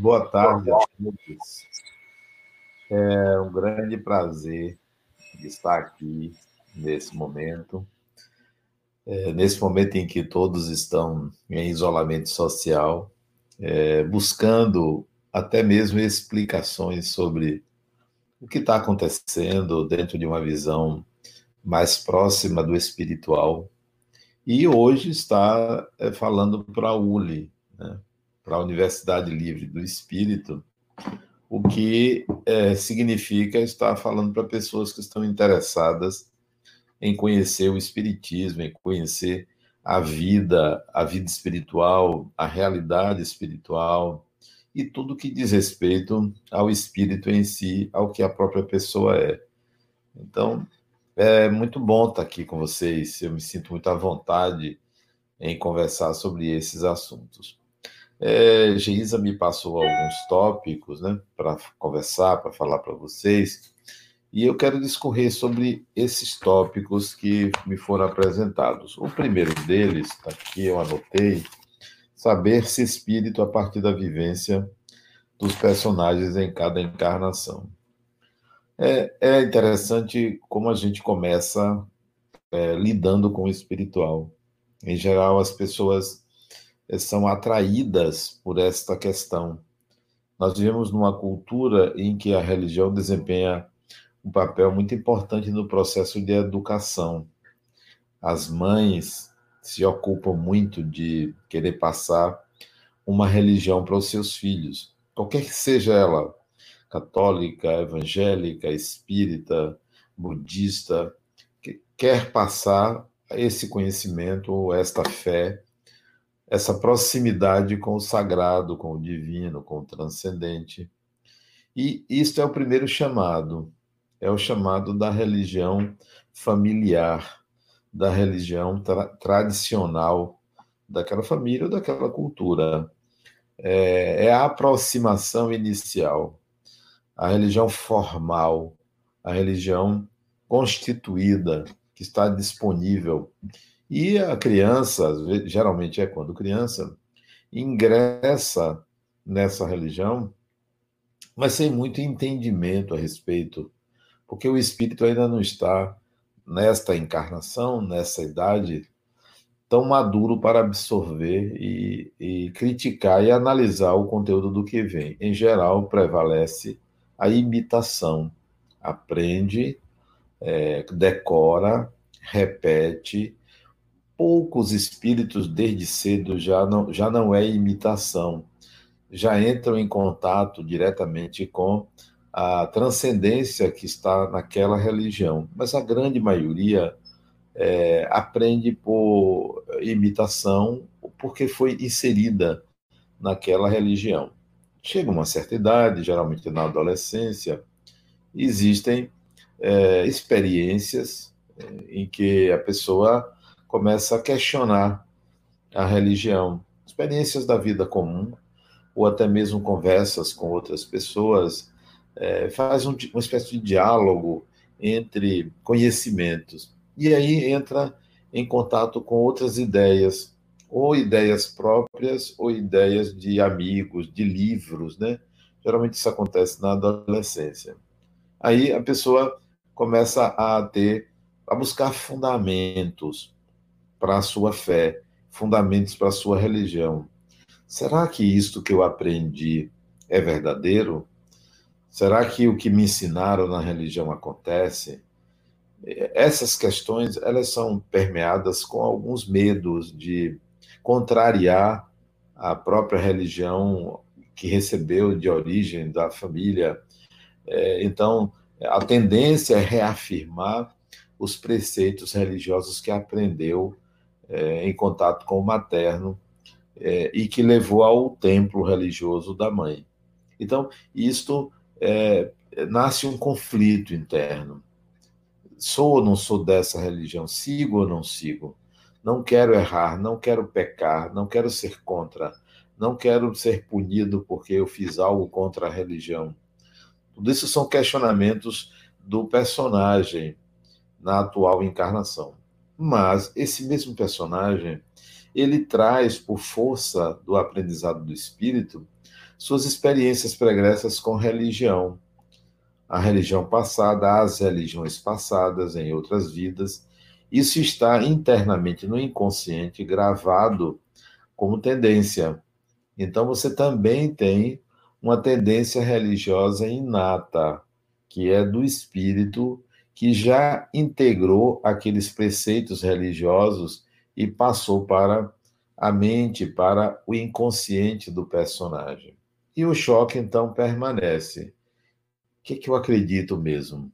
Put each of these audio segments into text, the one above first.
Boa tarde a todos. É um grande prazer estar aqui nesse momento. É, nesse momento em que todos estão em isolamento social, é, buscando até mesmo explicações sobre o que está acontecendo dentro de uma visão mais próxima do espiritual. E hoje está é, falando para a ULI, né, para a Universidade Livre do Espírito, o que é, significa estar falando para pessoas que estão interessadas em conhecer o Espiritismo, em conhecer a vida, a vida espiritual, a realidade espiritual e tudo que diz respeito ao espírito em si, ao que a própria pessoa é. Então, é muito bom estar aqui com vocês. Eu me sinto muito à vontade em conversar sobre esses assuntos. É, Geisa me passou alguns tópicos né, para conversar, para falar para vocês, e eu quero discorrer sobre esses tópicos que me foram apresentados. O primeiro deles, aqui eu anotei, saber-se espírito a partir da vivência dos personagens em cada encarnação. É, é interessante como a gente começa é, lidando com o espiritual. Em geral, as pessoas são atraídas por esta questão. Nós vivemos numa cultura em que a religião desempenha um papel muito importante no processo de educação. As mães se ocupam muito de querer passar uma religião para os seus filhos, qualquer que seja ela, católica, evangélica, espírita, budista, que quer passar esse conhecimento, esta fé, essa proximidade com o sagrado, com o divino, com o transcendente. E isto é o primeiro chamado, é o chamado da religião familiar da religião tra tradicional daquela família ou daquela cultura. É, é, a aproximação inicial, a religião formal, a religião constituída, que está disponível. E a criança, geralmente é quando criança, ingressa nessa religião, mas sem muito entendimento a respeito, porque o espírito ainda não está nesta encarnação, nessa idade, tão maduro para absorver e, e, criticar e analisar o conteúdo do que vem. Em geral, prevalece a imitação. Aprende, é, decora, repete. Poucos espíritos, desde cedo, já não, já não é imitação, já entram em contato diretamente com a transcendência que está naquela religião, mas a grande maioria é, aprende por imitação, porque foi inserida naquela religião. Chega uma certa idade, geralmente na adolescência, existem é, experiências é, em que a pessoa começa a questionar a religião, experiências da vida comum, ou até mesmo conversas com outras pessoas é, faz um, uma espécie de diálogo entre conhecimentos. E aí entra em contato com outras ideias, ou ideias próprias, ou ideias de amigos, de livros, né? Geralmente isso acontece na adolescência. Aí a pessoa começa a ter, a buscar fundamentos para a sua fé, fundamentos para a sua religião. Será que isto que eu aprendi é verdadeiro? Será que o que me ensinaram na religião acontece? Essas questões, elas são permeadas com alguns medos de contrariar a própria religião que recebeu de origem da família. É, então, a tendência é reafirmar os preceitos religiosos que aprendeu é, em contato com o materno é, e que levou ao templo religioso da mãe. Então, isto é, nasce um conflito interno. Sou ou não sou dessa religião? Sigo ou não sigo? Não quero errar, não quero pecar, não quero ser contra, não quero ser punido porque eu fiz algo contra a religião. Tudo isso são questionamentos do personagem na atual encarnação. Mas esse mesmo personagem, ele traz, por força do aprendizado do espírito, suas experiências pregressas com religião, a religião passada, as religiões passadas em outras vidas. Isso está internamente no inconsciente, gravado como tendência. Então você também tem uma tendência religiosa inata, que é do espírito que já integrou aqueles preceitos religiosos e passou para a mente, para o inconsciente do personagem. E o choque então permanece. O que, é que eu acredito mesmo?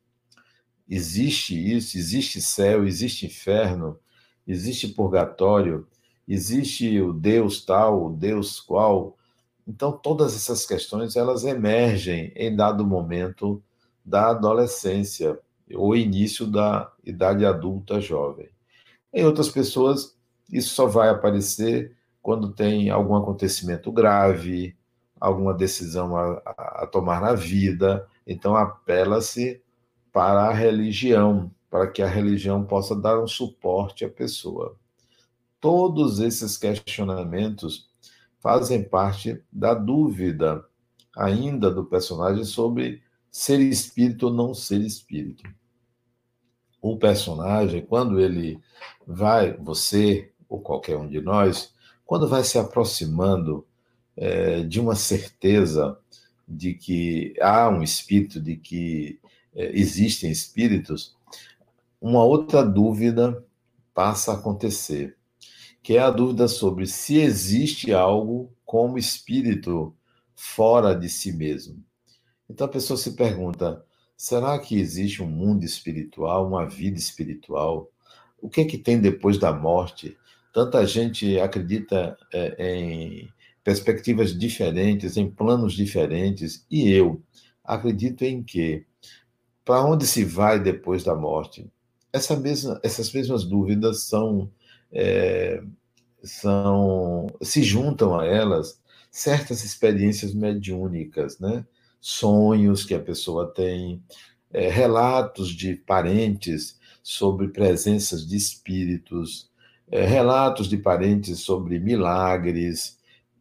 Existe isso? Existe céu? Existe inferno? Existe purgatório? Existe o Deus tal, o Deus qual? Então, todas essas questões elas emergem em dado momento da adolescência ou início da idade adulta jovem. Em outras pessoas, isso só vai aparecer quando tem algum acontecimento grave, alguma decisão a, a tomar na vida, então apela-se para a religião, para que a religião possa dar um suporte à pessoa. Todos esses questionamentos fazem parte da dúvida ainda do personagem sobre ser espírito ou não ser espírito. O personagem, quando ele vai, você ou qualquer um de nós, quando vai se aproximando é, de uma certeza de que há um espírito, de que é, existem espíritos, uma outra dúvida passa a acontecer, que é a dúvida sobre se existe algo como espírito fora de si mesmo. Então a pessoa se pergunta: será que existe um mundo espiritual, uma vida espiritual? O que é que tem depois da morte? Tanta gente acredita é, em perspectivas diferentes, em planos diferentes, e eu acredito em que para onde se vai depois da morte? Essa mesma, essas mesmas dúvidas são, é, são se juntam a elas certas experiências mediúnicas, né? Sonhos que a pessoa tem, é, relatos de parentes sobre presenças de espíritos, é, relatos de parentes sobre milagres,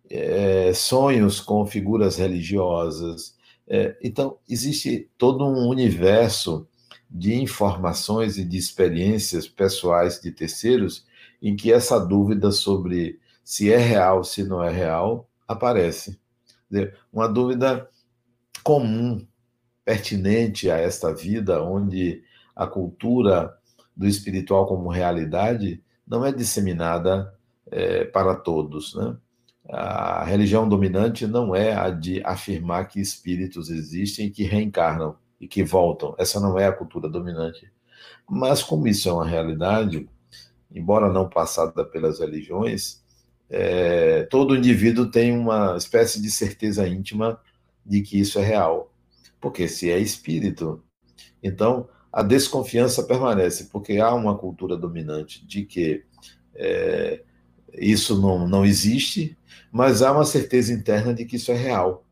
é, sonhos com figuras religiosas. É, então, existe todo um universo de informações e de experiências pessoais de terceiros em que essa dúvida sobre se é real, se não é real, aparece. Uma dúvida comum, pertinente a esta vida, onde a cultura do espiritual como realidade não é disseminada é, para todos. Né? A religião dominante não é a de afirmar que espíritos existem que reencarnam e que voltam. Essa não é a cultura dominante. Mas, como isso é uma realidade, embora não passada pelas religiões, é, todo indivíduo tem uma espécie de certeza íntima de que isso é real. Porque se é espírito, então a desconfiança permanece, porque há uma cultura dominante de que é, isso não, não existe, mas há uma certeza interna de que isso é real.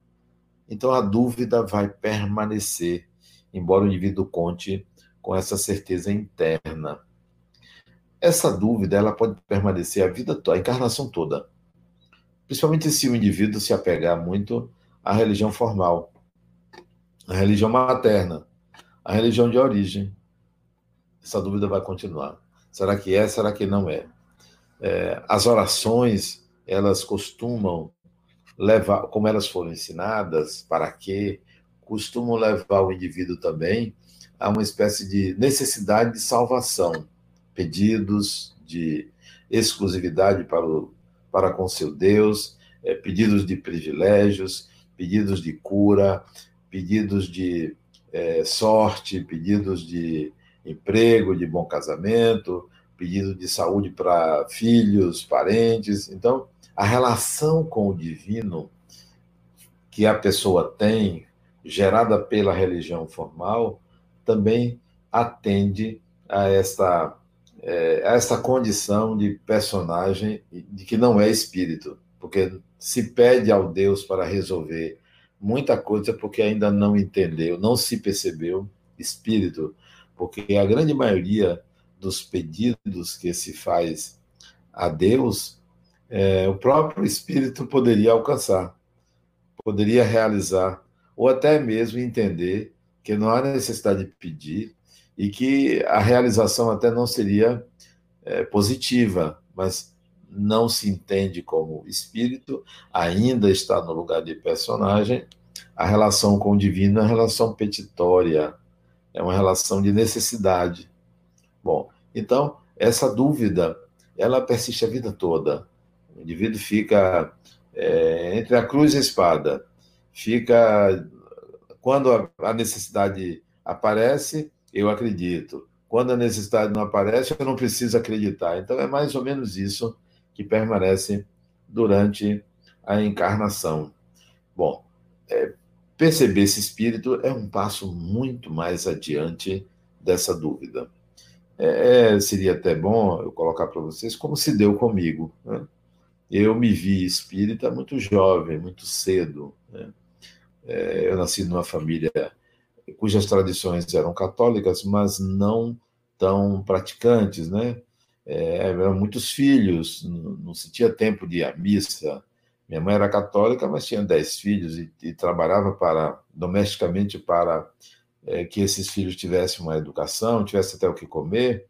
Então a dúvida vai permanecer, embora o indivíduo conte com essa certeza interna. Essa dúvida ela pode permanecer a vida toda, a encarnação toda. Principalmente se o indivíduo se apegar muito à religião formal, à religião materna, à religião de origem. Essa dúvida vai continuar. Será que é? Será que não é? é, as orações, elas costumam levar, como elas foram ensinadas, para quê, costumam levar o indivíduo também a uma espécie de necessidade de salvação, pedidos de exclusividade para, o, para com seu Deus, é, pedidos de privilégios, pedidos de cura, pedidos de é, sorte, pedidos de emprego, de bom casamento, pedido de saúde para filhos, parentes. Então, a relação com o divino que a pessoa tem, gerada pela religião formal, também atende a essa, é, a essa condição de personagem de que não é espírito, porque se pede ao Deus para resolver muita coisa porque ainda não entendeu, não se percebeu espírito, porque a grande maioria dos pedidos que se faz a Deus, é, o próprio Espírito poderia alcançar. poderia realizar, ou até mesmo entender que não há necessidade de pedir e que a realização até não seria é, positiva, mas não se entende como espírito, ainda está no lugar de personagem. A relação com o divino é uma relação petitória, é uma relação de necessidade. Bom, então, essa dúvida, ela persiste a vida toda. O indivíduo fica é, entre a cruz e a espada. Fica. Quando a necessidade aparece, eu acredito. Quando a necessidade não aparece, eu não preciso acreditar. Então, é mais ou menos isso que permanece durante a encarnação. Bom, é, perceber esse espírito é um passo muito mais adiante dessa dúvida. É, é seria até bom eu colocar para vocês como se deu comigo. Né? Eu me vi espírita muito jovem, muito cedo. Né? É, eu nasci numa família cujas tradições eram católicas, mas não tão praticantes, né? É, eram muitos filhos, não, não, se tinha tempo de ir à missa. Minha mãe era católica, mas tinha dez filhos e, e trabalhava para domesticamente para é, que esses filhos tivessem uma educação, tivessem até o que comer.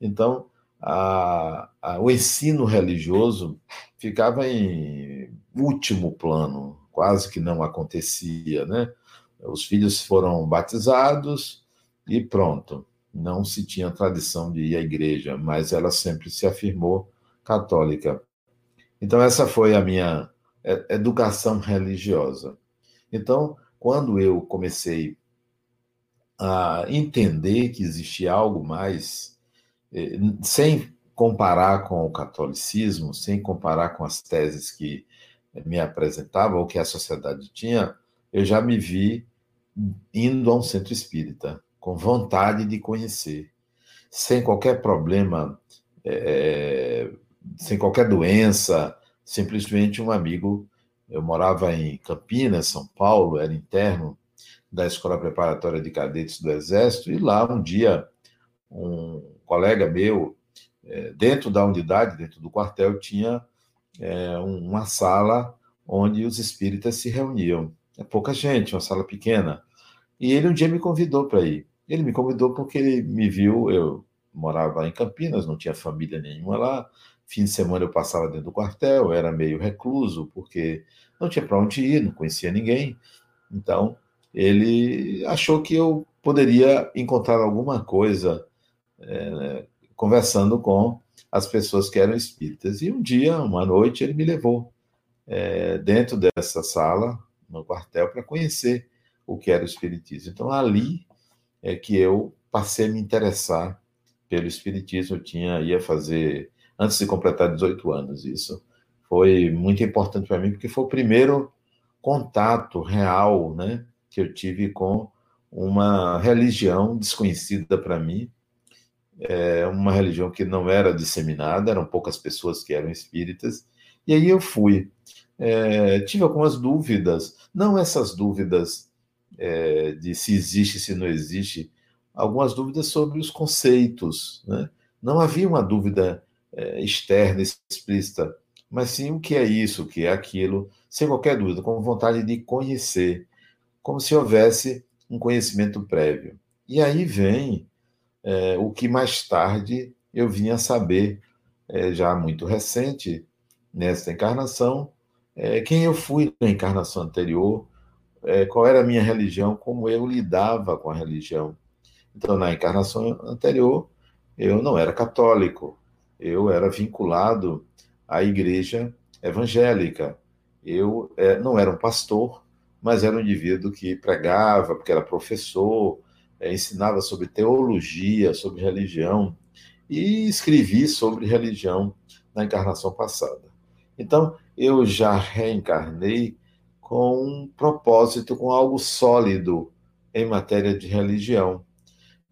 Então, a, a, o ensino religioso ficava em último plano, quase que não acontecia, né? Os filhos foram batizados e pronto. Não se tinha tradição de ir à igreja, mas ela sempre se afirmou católica. Então, essa foi a minha educação religiosa. Então, quando eu comecei a entender que existia algo mais, sem comparar com o catolicismo, sem comparar com as teses que me apresentava ou que a sociedade tinha, eu já me vi indo a um centro espírita, com vontade de conhecer, sem qualquer problema, é, sem qualquer doença, simplesmente um amigo. Eu morava em Campinas, São Paulo, era interno da Escola Preparatória de Cadetes do Exército, e lá um dia um colega meu, é, dentro da unidade, dentro do quartel, tinha é, uma sala onde os espíritas se reuniam. É pouca gente, uma sala pequena. E ele um dia me convidou para ir. Ele me convidou porque ele me viu, eu morava em Campinas, não tinha família nenhuma lá. Fim de semana eu passava dentro do quartel, era meio recluso, porque não tinha para onde ir, não conhecia ninguém. Então, ele achou que eu poderia encontrar alguma coisa é, conversando com as pessoas que eram espíritas. E um dia, uma noite, ele me levou é, dentro dessa sala, no quartel, para conhecer o que era o Espiritismo. Então, ali é que eu passei a me interessar pelo Espiritismo. Eu tinha, ia fazer, antes de completar 18 anos, isso foi muito importante para mim, porque foi o primeiro contato real né, que eu tive com uma religião desconhecida para mim, é uma religião que não era disseminada, eram poucas pessoas que eram espíritas, e aí eu fui. É, tive algumas dúvidas, não essas dúvidas é, de se existe, se não existe, algumas dúvidas sobre os conceitos. Né? Não havia uma dúvida é, externa, explícita, mas sim o que é isso, o que é aquilo, sem qualquer dúvida, com vontade de conhecer, como se houvesse um conhecimento prévio. E aí vem é, o que mais tarde eu vinha a saber, é, já muito recente, nesta encarnação, é, quem eu fui na encarnação anterior, é, qual era a minha religião, como eu lidava com a religião. Então, na encarnação anterior, eu não era católico, eu era vinculado à igreja evangélica. Eu é, não era um pastor, mas era um indivíduo que pregava, porque era professor, é, ensinava sobre teologia, sobre religião, e escrevi sobre religião na encarnação passada. Então, eu já reencarnei com um propósito, com algo sólido em matéria de religião.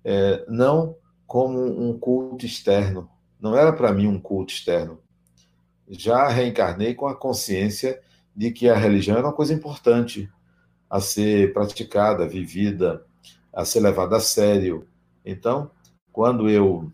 É, não como um culto externo. Não era para mim um culto externo. Já reencarnei com a consciência de que a religião era uma coisa importante a ser praticada, vivida, a ser levada a sério. Então, quando eu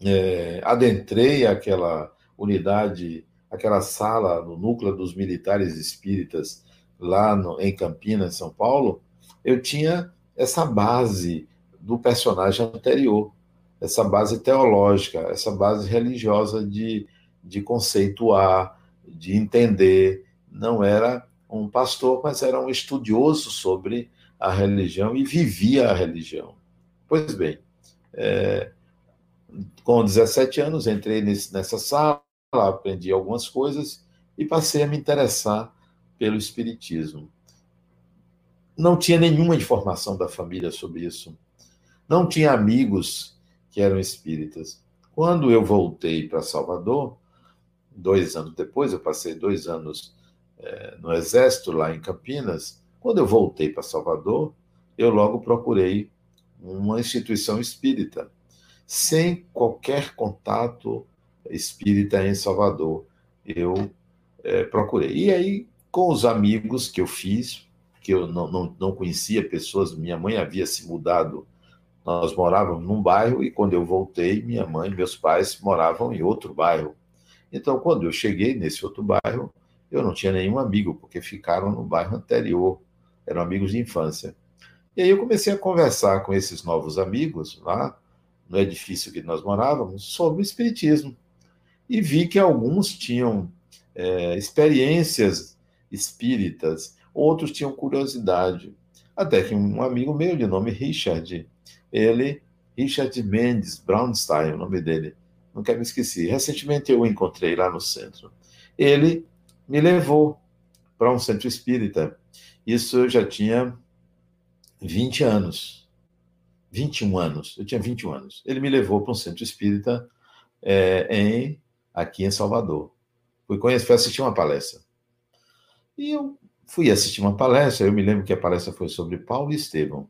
é, adentrei aquela unidade aquela sala no núcleo dos militares espíritas lá no, em Campinas, São Paulo, eu tinha essa base do personagem anterior, essa base teológica, essa base religiosa de, de conceituar, de entender. Não era um pastor, mas era um estudioso sobre a religião e vivia a religião. Pois bem, é, com 17 anos entrei nesse, nessa sala, aprendi algumas coisas e passei a me interessar pelo Espiritismo. Não tinha nenhuma informação da família sobre isso. Não tinha amigos que eram espíritas. Quando eu voltei para Salvador, dois anos depois, eu passei dois anos é, no Exército, lá em Campinas. Quando eu voltei para Salvador, eu logo procurei uma instituição espírita, sem qualquer contato espírita em Salvador. Eu é, procurei. E aí, com os amigos que eu fiz, que eu não, não, não conhecia pessoas, minha mãe havia se mudado, nós morávamos num bairro, e quando eu voltei, minha mãe e meus pais moravam em outro bairro. Então, quando eu cheguei nesse outro bairro, eu não tinha nenhum amigo, porque ficaram no bairro anterior, eram amigos de infância. E aí eu comecei a conversar com esses novos amigos lá, no edifício que nós morávamos, sobre o Espiritismo. E vi que alguns tinham é, experiências espíritas, outros tinham curiosidade. Até que um amigo meu, de nome Richard, ele, Richard Mendes Brownstein, o nome dele, nunca me esqueci. Recentemente eu o encontrei lá no centro. Ele me levou para um centro espírita. Isso eu já tinha 20 anos. 21 anos. Eu tinha 21 anos. Ele me levou para um centro espírita é, em, aqui em Salvador. Fui, conhecer, fui assistir uma palestra. E eu fui assistir uma palestra, eu me lembro que a palestra foi sobre Paulo e Estevão.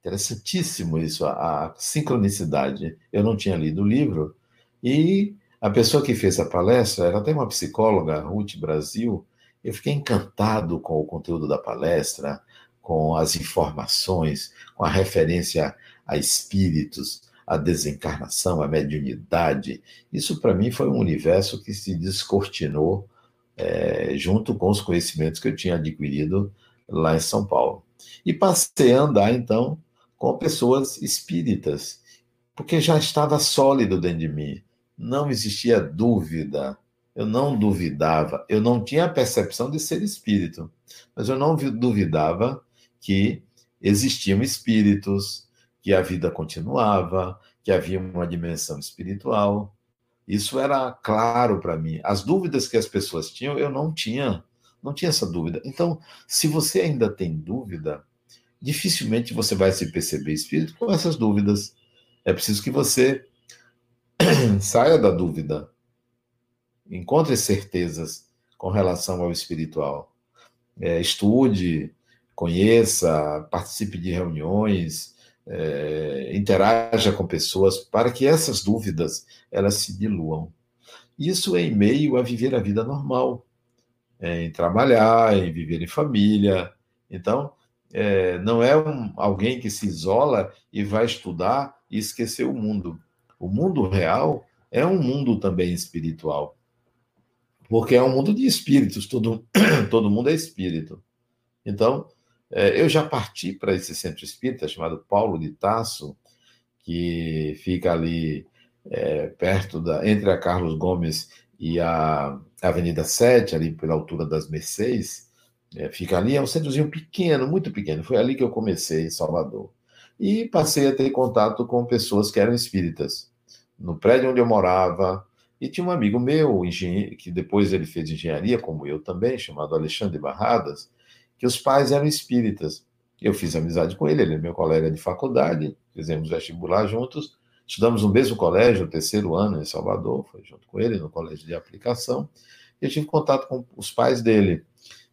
Interessantíssimo isso, a, a sincronicidade. Eu não tinha lido o livro, e a pessoa que fez a palestra era até uma psicóloga, Ruth Brasil. Eu fiquei encantado com o conteúdo da palestra, com as informações, com a referência a espíritos, a desencarnação, a mediunidade. Isso, para mim, foi um universo que se descortinou é, junto com os conhecimentos que eu tinha adquirido lá em São Paulo. E passei a andar, então, com pessoas espíritas, porque já estava sólido dentro de mim. Não existia dúvida, eu não duvidava, eu não tinha a percepção de ser espírito, mas eu não duvidava que existiam espíritos, que a vida continuava, que havia uma dimensão espiritual. Isso era claro para mim. As dúvidas que as pessoas tinham, eu não tinha, não tinha essa dúvida. Então, se você ainda tem dúvida, dificilmente você vai se perceber espírito com essas dúvidas. É preciso que você saia da dúvida, encontre certezas com relação ao espiritual. É, estude, conheça, participe de reuniões, é, interaja com pessoas para que essas dúvidas elas se diluam. Isso é em meio a viver a vida normal, é, em trabalhar, em viver em família. Então, é, não é um, alguém que se isola e vai estudar e esquecer o mundo. O mundo real é um mundo também espiritual, porque é um mundo de espíritos, todo, todo mundo é espírito. Então, eu já parti para esse centro espírita chamado Paulo de Tasso, que fica ali é, perto da entre a Carlos Gomes e a Avenida 7, ali pela altura das Mercês, é, fica ali, é um centrozinho pequeno, muito pequeno. Foi ali que eu comecei em Salvador. E passei a ter contato com pessoas que eram espíritas. No prédio onde eu morava, e tinha um amigo meu, que depois ele fez engenharia, como eu também, chamado Alexandre Barradas, que os pais eram espíritas. Eu fiz amizade com ele, ele é meu colega de faculdade, fizemos vestibular juntos, estudamos no mesmo colégio, o terceiro ano em Salvador, foi junto com ele no colégio de aplicação, e eu tive contato com os pais dele,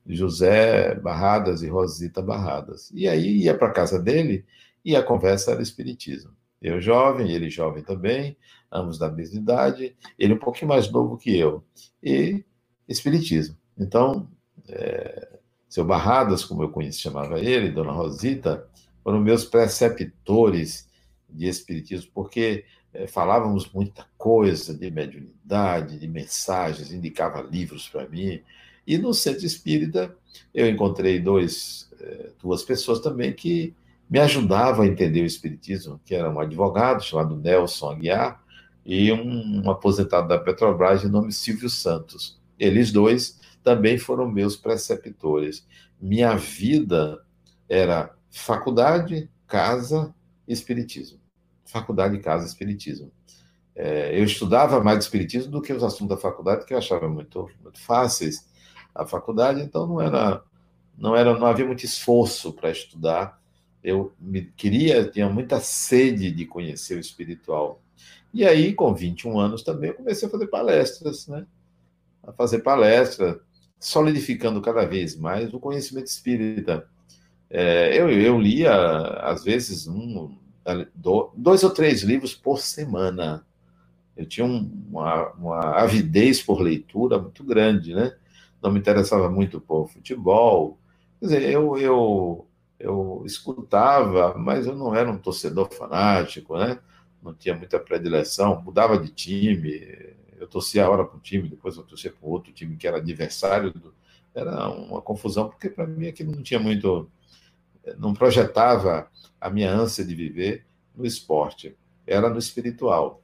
José Barradas e Rosita Barradas. E aí ia para casa dele e a conversa era espiritismo. Eu jovem, ele jovem também, ambos da mesma idade, ele um pouquinho mais novo que eu, e espiritismo. Então, é, seu Barradas, como eu conheci, chamava ele, Dona Rosita, foram meus preceptores de espiritismo, porque é, falávamos muita coisa de mediunidade, de mensagens, indicava livros para mim, E no centro espírita, eu encontrei dois, eh, duas pessoas também que me ajudavam a entender o espiritismo, que era um advogado chamado Nelson Aguiar e um, um aposentado da Petrobras de nome Silvio Santos. Eles dois também foram meus preceptores. Minha vida era faculdade, casa, espiritismo. Faculdade, casa, espiritismo. É, eu estudava mais espiritismo do que os assuntos da faculdade, que eu achava muito, muito fáceis a faculdade, então não era, não era, não havia muito esforço para estudar. Eu me, queria, tinha muita sede de conhecer o espiritual. E aí, com 21 anos também, eu comecei a fazer palestras, né? A fazer palestra, solidificando cada vez mais o conhecimento espírita. É, eu, eu lia, às vezes, um, dois ou três livros por semana. Eu tinha uma, uma avidez por leitura muito grande, né? Não me interessava muito por futebol. Quer dizer, eu, eu, eu escutava, mas eu não era um torcedor fanático, né? Não tinha muita predileção, mudava de time. Eu torcia a hora para um time, depois eu torcia para outro time que era adversário. Do... Era uma confusão, porque para mim aquilo não tinha muito. Não projetava a minha ânsia de viver no esporte, era no espiritual.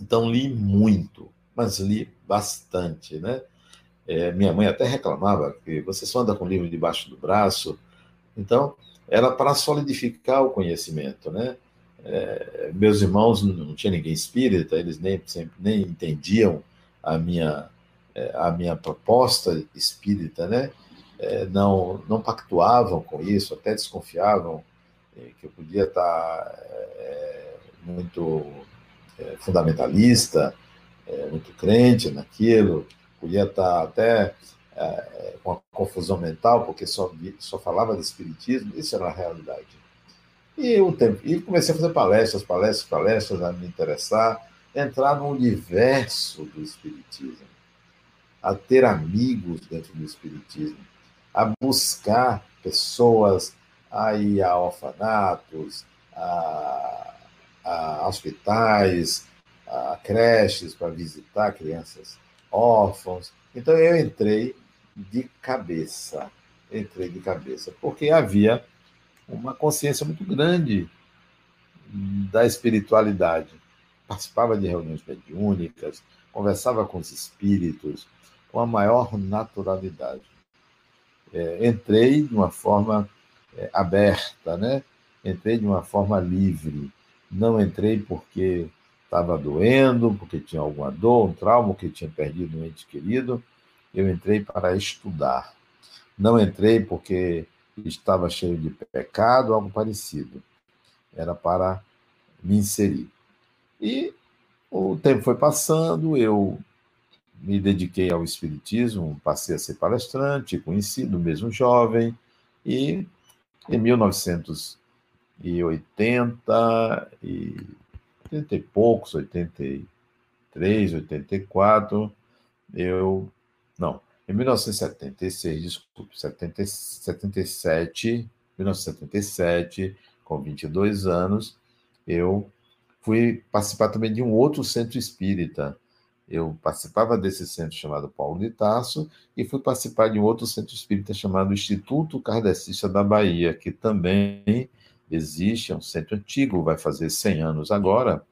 Então li muito, mas li bastante, né? É, minha mãe até reclamava que você só anda com o livro debaixo do braço. Então, era para solidificar o conhecimento, né? É, meus irmãos não tinha ninguém espírita, eles nem sempre nem entendiam a minha é, a minha proposta espírita, né? É, não não pactuavam com isso, até desconfiavam é, que eu podia estar é, muito é, fundamentalista, muito crente naquilo, podia estar até com uma confusão mental, porque só, só falava de espiritismo, isso era a realidade. E, o tempo, e comecei a fazer palestras, palestras, palestras, a me interessar, entrar no universo do espiritismo, a ter amigos dentro do espiritismo, a buscar pessoas, a ir a orfanatos, a a hospitais, a creches para visitar crianças órfãos. Então eu entrei de cabeça, entrei de cabeça, porque havia uma consciência muito grande da espiritualidade. Participava de reuniões mediúnicas, conversava com os espíritos com a maior naturalidade. É, entrei de uma forma é, aberta, né? Entrei de uma forma livre. Não entrei porque estava doendo, porque tinha alguma dor, um trauma, que tinha perdido um ente querido. Eu entrei para estudar. Não entrei porque estava cheio de pecado, algo parecido. Era para me inserir. E o tempo foi passando, eu me dediquei ao espiritismo, passei a ser palestrante, conhecido, mesmo jovem, e em 1900 e 80 e 80 e poucos, 83, 84, eu não, em 1976, desculpe, 70, 77, 1977, com 22 anos, eu fui participar também de um outro centro espírita. Eu participava desse centro chamado Paulo de Tarso e fui participar de um outro centro espírita chamado Instituto Kardecista da Bahia, que também existe, é um centro antigo, vai fazer 100 anos agora,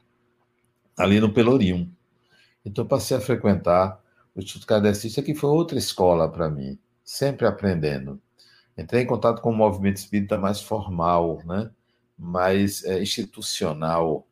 ali no Pelourinho. Então, passei a frequentar o Instituto Kardecista, que foi outra escola para mim, sempre aprendendo. Entrei em contato com o movimento espírita mais formal, né? mais é, institucional,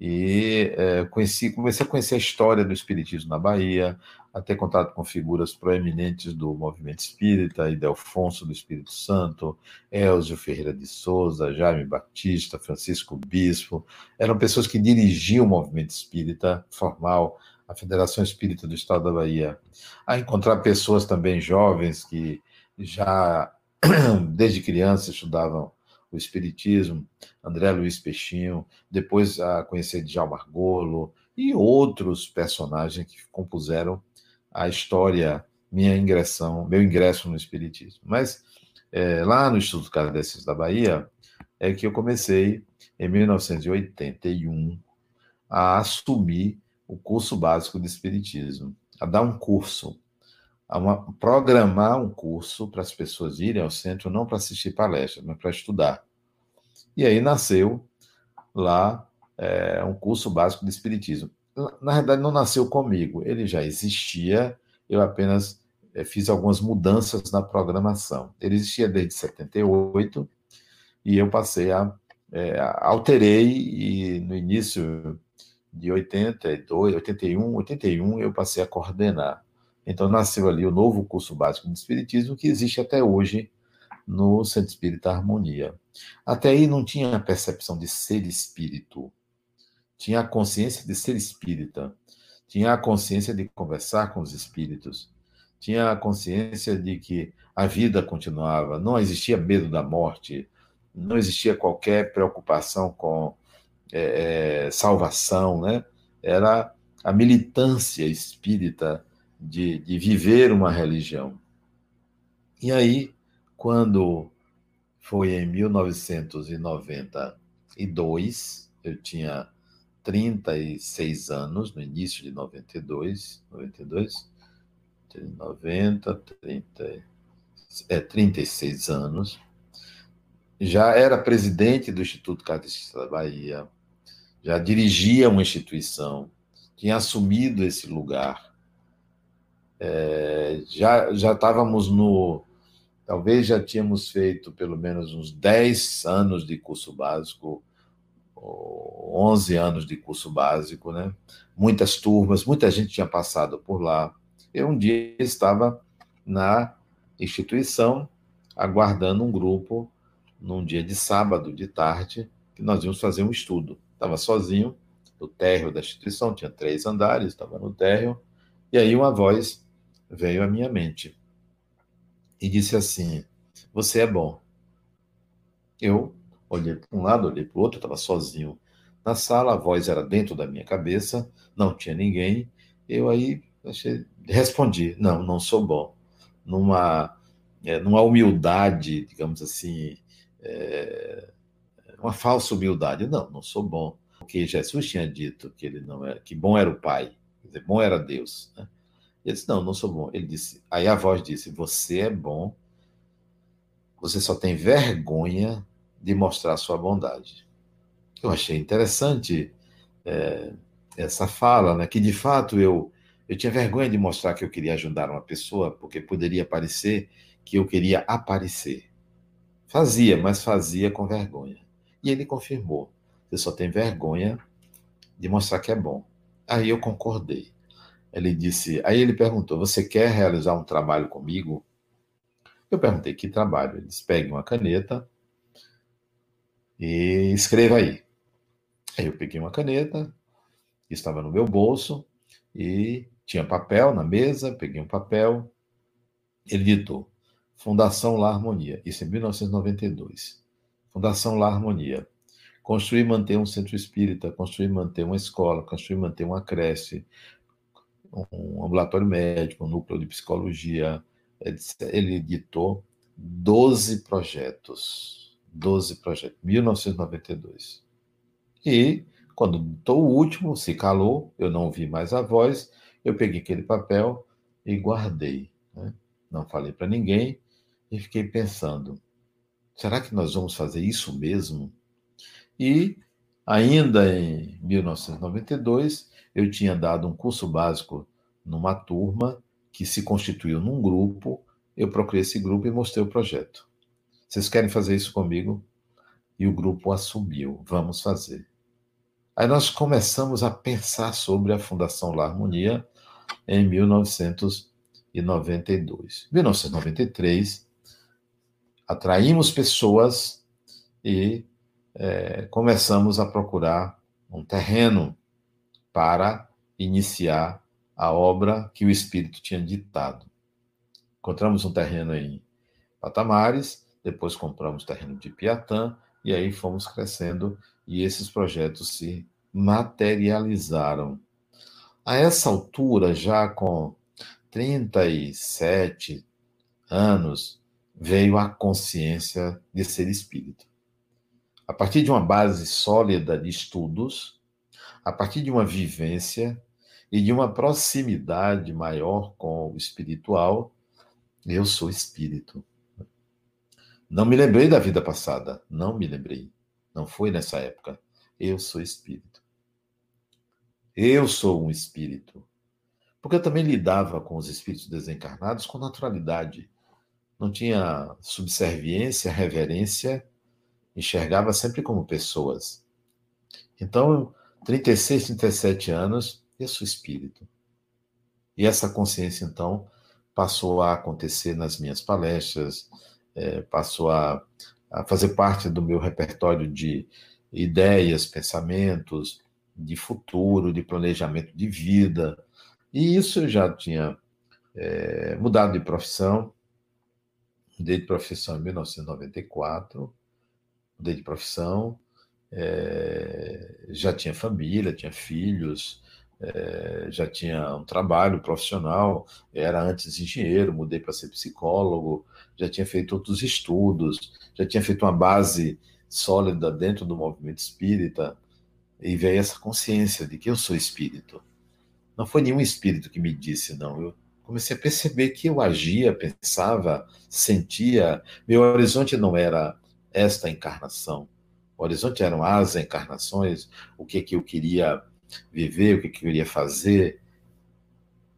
e é, conheci, comecei a conhecer a história do espiritismo na Bahia, a ter contato com figuras proeminentes do movimento espírita, Idelfonso do Espírito Santo, Elzio Ferreira de Souza, Jaime Batista, Francisco Bispo, eram pessoas que dirigiam o movimento espírita formal, a Federação Espírita do Estado da Bahia, a encontrar pessoas também jovens que já desde criança estudavam o Espiritismo, André Luiz Peixinho, depois a conhecer Djalma Argolo e outros personagens que compuseram a história, minha ingressão, meu ingresso no Espiritismo. Mas é, lá no Instituto Kardecista da Bahia é que eu comecei, em 1981, a assumir o curso básico de Espiritismo, a dar um curso. uma, programar um curso para as pessoas irem ao centro, não para assistir palestras, mas para estudar. E aí nasceu lá é, um curso básico de Espiritismo. Na verdade, não nasceu comigo, ele já existia, eu apenas é, fiz algumas mudanças na programação. Ele existia desde 78 e eu passei a. É, alterei e no início de 82, 81, 81 eu passei a coordenar. Então nasceu ali o novo curso básico de Espiritismo que existe até hoje no Centro Espírita Harmonia. Até aí não tinha a percepção de ser espírito, tinha a consciência de ser espírita, tinha a consciência de conversar com os espíritos, tinha a consciência de que a vida continuava, não existia medo da morte, não existia qualquer preocupação com é, é, salvação, né? Era a militância espírita de, de viver uma religião. E aí, quando foi em 1992, eu tinha 36 anos, no início de 92, 92, 90, 30, é, 36 anos. Já era presidente do Instituto Catecista da Bahia, já dirigia uma instituição, tinha assumido esse lugar. É, já, já estávamos no. Talvez já tínhamos feito pelo menos uns 10 anos de curso básico, 11 anos de curso básico, né? Muitas turmas, muita gente tinha passado por lá. Eu um dia estava na instituição aguardando um grupo num dia de sábado de tarde que nós íamos fazer um estudo. Estava sozinho no térreo da instituição, tinha três andares, estava no térreo, e aí uma voz veio à minha mente e disse assim: Você é bom. Eu olhei para um lado, olhei para o outro, estava sozinho na sala, a voz era dentro da minha cabeça, não tinha ninguém. Eu aí achei, respondi: Não, não sou bom. Numa, é, numa humildade, digamos assim, é, uma falsa humildade. Não, não sou bom. Porque Jesus tinha dito que ele não era, que bom era o Pai, dizer, bom era Deus. Né? Ele disse: Não, não sou bom. Ele disse, aí a voz disse: Você é bom, você só tem vergonha de mostrar sua bondade. Eu achei interessante é, essa fala, né? Que de fato eu eu tinha vergonha de mostrar que eu queria ajudar uma pessoa, porque poderia parecer que eu queria aparecer. Fazia, mas fazia com vergonha. E ele confirmou: você só tem vergonha de mostrar que é bom. Aí eu concordei. Ele disse, aí ele perguntou: "Você quer realizar um trabalho comigo?" Eu perguntei: "Que trabalho?" Ele disse: "Pegue uma caneta e escreva aí." Aí eu peguei uma caneta, estava no meu bolso e tinha papel na mesa, peguei um papel. Ele ditou: Fundação La Harmonia, isso em 1992. Fundação La Harmonia. Construir e manter um centro espírita, construir e manter uma escola, construir e manter uma creche, um ambulatório médico, um núcleo de psicologia. Ele editou 12 projetos. 12 projetos, 1992. E, quando editou o último, se calou, eu não vi mais a voz, eu peguei aquele papel e guardei. Né? Não falei para ninguém e fiquei pensando: Será que nós vamos fazer isso mesmo? E, ainda em 1992, eu tinha dado um curso básico numa turma que se constituiu num grupo. Eu procurei esse grupo e mostrei o projeto. Vocês querem fazer isso comigo? E o grupo assumiu. Vamos fazer. Aí nós começamos a pensar sobre a Fundação La Harmonia em 1992. Em 1993, atraímos pessoas e é, começamos a procurar um terreno para iniciar a obra que o Espírito tinha ditado. Encontramos um terreno em Patamares, depois compramos terreno de Piatã, e aí fomos crescendo e esses projetos se materializaram. A essa altura, já com 37 anos, veio a consciência de ser espírito. A partir de uma base sólida de estudos, a partir de uma vivência, e de uma proximidade maior com o espiritual, eu sou espírito. Não me lembrei da vida passada, não me lembrei. Não foi nessa época. Eu sou espírito. Eu sou um espírito. Porque eu também lidava com os espíritos desencarnados com naturalidade. Não tinha subserviência, reverência, enxergava sempre como pessoas. Então, 36, 37 anos, sou espírito. E essa consciência, então, passou a acontecer nas minhas palestras, é, passou a, a fazer parte do meu repertório de ideias, pensamentos, de futuro, de planejamento de vida. E isso eu já tinha é, mudado de profissão, mudei de profissão em 1994, mudei de profissão, é, já tinha família, tinha filhos, é, já tinha um trabalho profissional, era antes engenheiro, mudei para ser psicólogo, já tinha feito outros estudos, já tinha feito uma base sólida dentro do movimento espírita, e veio essa consciência de que eu sou espírito. Não foi nenhum espírito que me disse, não. Eu comecei a perceber que eu agia, pensava, sentia. Meu horizonte não era esta encarnação. O horizonte eram as encarnações, o que, que eu queria viver, o que, que eu queria fazer.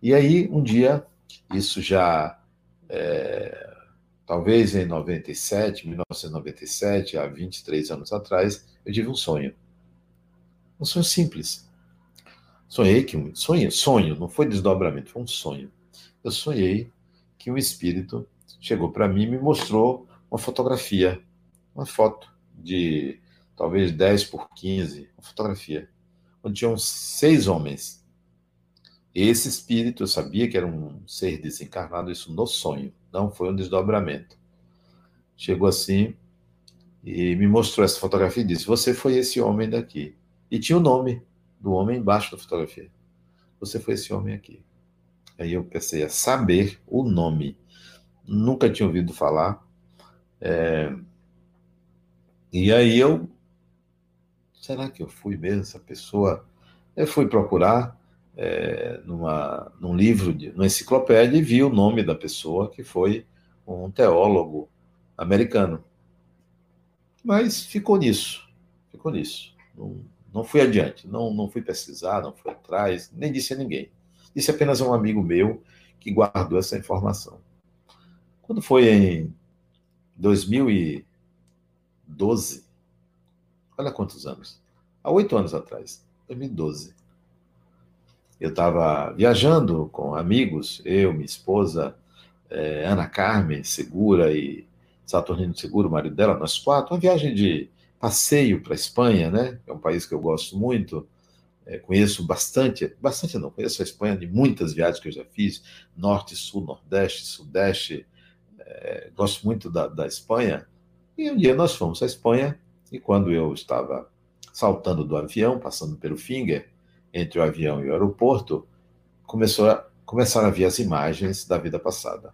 E aí, um dia, isso já, é, talvez em 97, 1997, há 23 anos atrás, eu tive um sonho. Um sonho simples. Sonhei que sonho, sonho, não foi desdobramento, foi um sonho. Eu sonhei que um espírito chegou para mim e me mostrou uma fotografia, uma foto de talvez 10 por 15, uma fotografia onde tinham seis homens. Esse espírito, eu sabia que era um ser desencarnado, isso no sonho, não foi um desdobramento. Chegou assim e me mostrou essa fotografia e disse: Você foi esse homem daqui. E tinha o nome do homem embaixo da fotografia. Você foi esse homem aqui. Aí eu pensei a saber o nome. Nunca tinha ouvido falar. É... E aí eu será que eu fui mesmo essa pessoa? Eu fui procurar é, numa, num livro, de, numa enciclopédia, e vi o nome da pessoa, que foi um teólogo americano. Mas ficou nisso, ficou nisso. Não, não fui adiante, não, não fui pesquisar, não fui atrás, nem disse a ninguém. Disse apenas a um amigo meu que guardou essa informação. Quando foi em 2012, Olha quantos anos. Há oito anos atrás, 2012. Eu estava viajando com amigos, eu, minha esposa, eh, Ana Carmen Segura e Saturnino Seguro, o marido dela, nós quatro, uma viagem de passeio para a Espanha, né? É um país que eu gosto muito. É, conheço bastante, bastante não, conheço a Espanha de muitas viagens que eu já fiz, norte, sul, nordeste, sudeste. É, gosto muito da, da Espanha. E um dia nós fomos à Espanha e quando eu estava saltando do avião, passando pelo Finger, entre o avião e o aeroporto, começou a, começaram a vir as imagens da vida passada.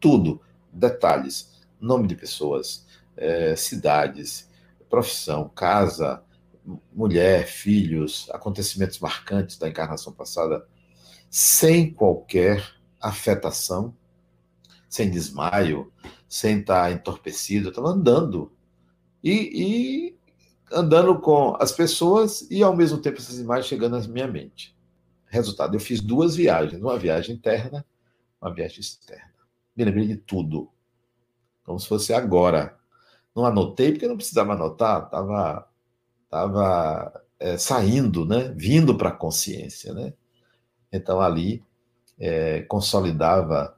Tudo, detalhes, nome de pessoas, é, cidades, profissão, casa, mulher, filhos, acontecimentos marcantes da encarnação passada, sem qualquer afetação, sem desmaio, sem estar entorpecido. Eu estava andando e, e andando com as pessoas e ao mesmo tempo essas imagens chegando na minha mente. Resultado, eu fiz duas viagens, uma viagem interna, uma viagem externa. Me lembrei de tudo, como se fosse agora. Não anotei porque não precisava anotar, estava tava, é, saindo, né? vindo para a consciência. Né? Então ali é, consolidava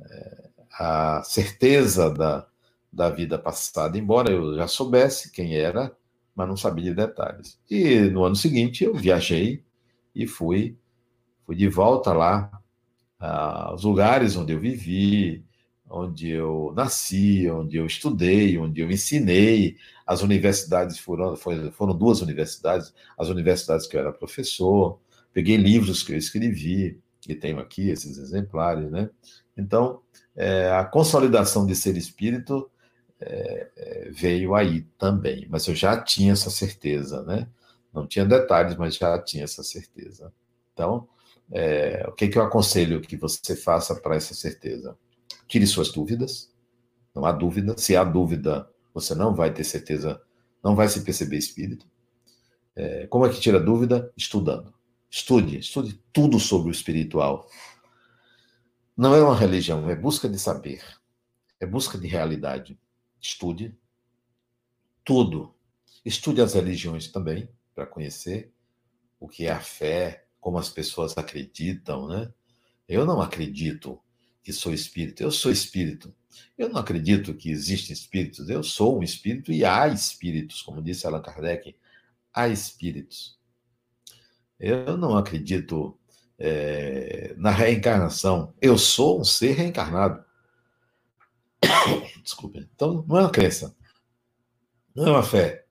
é, a certeza da, da vida passada, embora eu já soubesse quem era, mas não sabia de detalhes. E no ano seguinte eu viajei e fui, fui de volta lá aos lugares onde eu vivi, onde eu nasci, onde eu estudei, onde eu ensinei. As universidades foram, foram duas universidades, as universidades que eu era professor. Peguei livros que eu escrevi, e tenho aqui esses exemplares, né? Então, é, a consolidação de ser espírito é, é, veio aí também. Mas eu já tinha essa certeza, né? Não tinha detalhes, mas já tinha essa certeza. Então, é, o que, que eu aconselho que você faça para essa certeza? Tire suas dúvidas, não há dúvida. Se há dúvida, você não vai ter certeza, não vai se perceber espírito. É, como é que tira dúvida? Estudando. Estude, estude tudo sobre o espiritual. Não é uma religião, é busca de saber, é busca de realidade. Estude tudo. Estude as religiões também, para conhecer o que é a fé, como as pessoas acreditam, né? Eu não acredito que sou espírito, eu sou espírito. Eu não acredito que existem espíritos, eu sou um espírito e há espíritos, como disse Allan Kardec, há espíritos. Eu não acredito é, na reencarnação, eu sou um ser reencarnado. Desculpe. Então, não é uma crença, não é uma fé.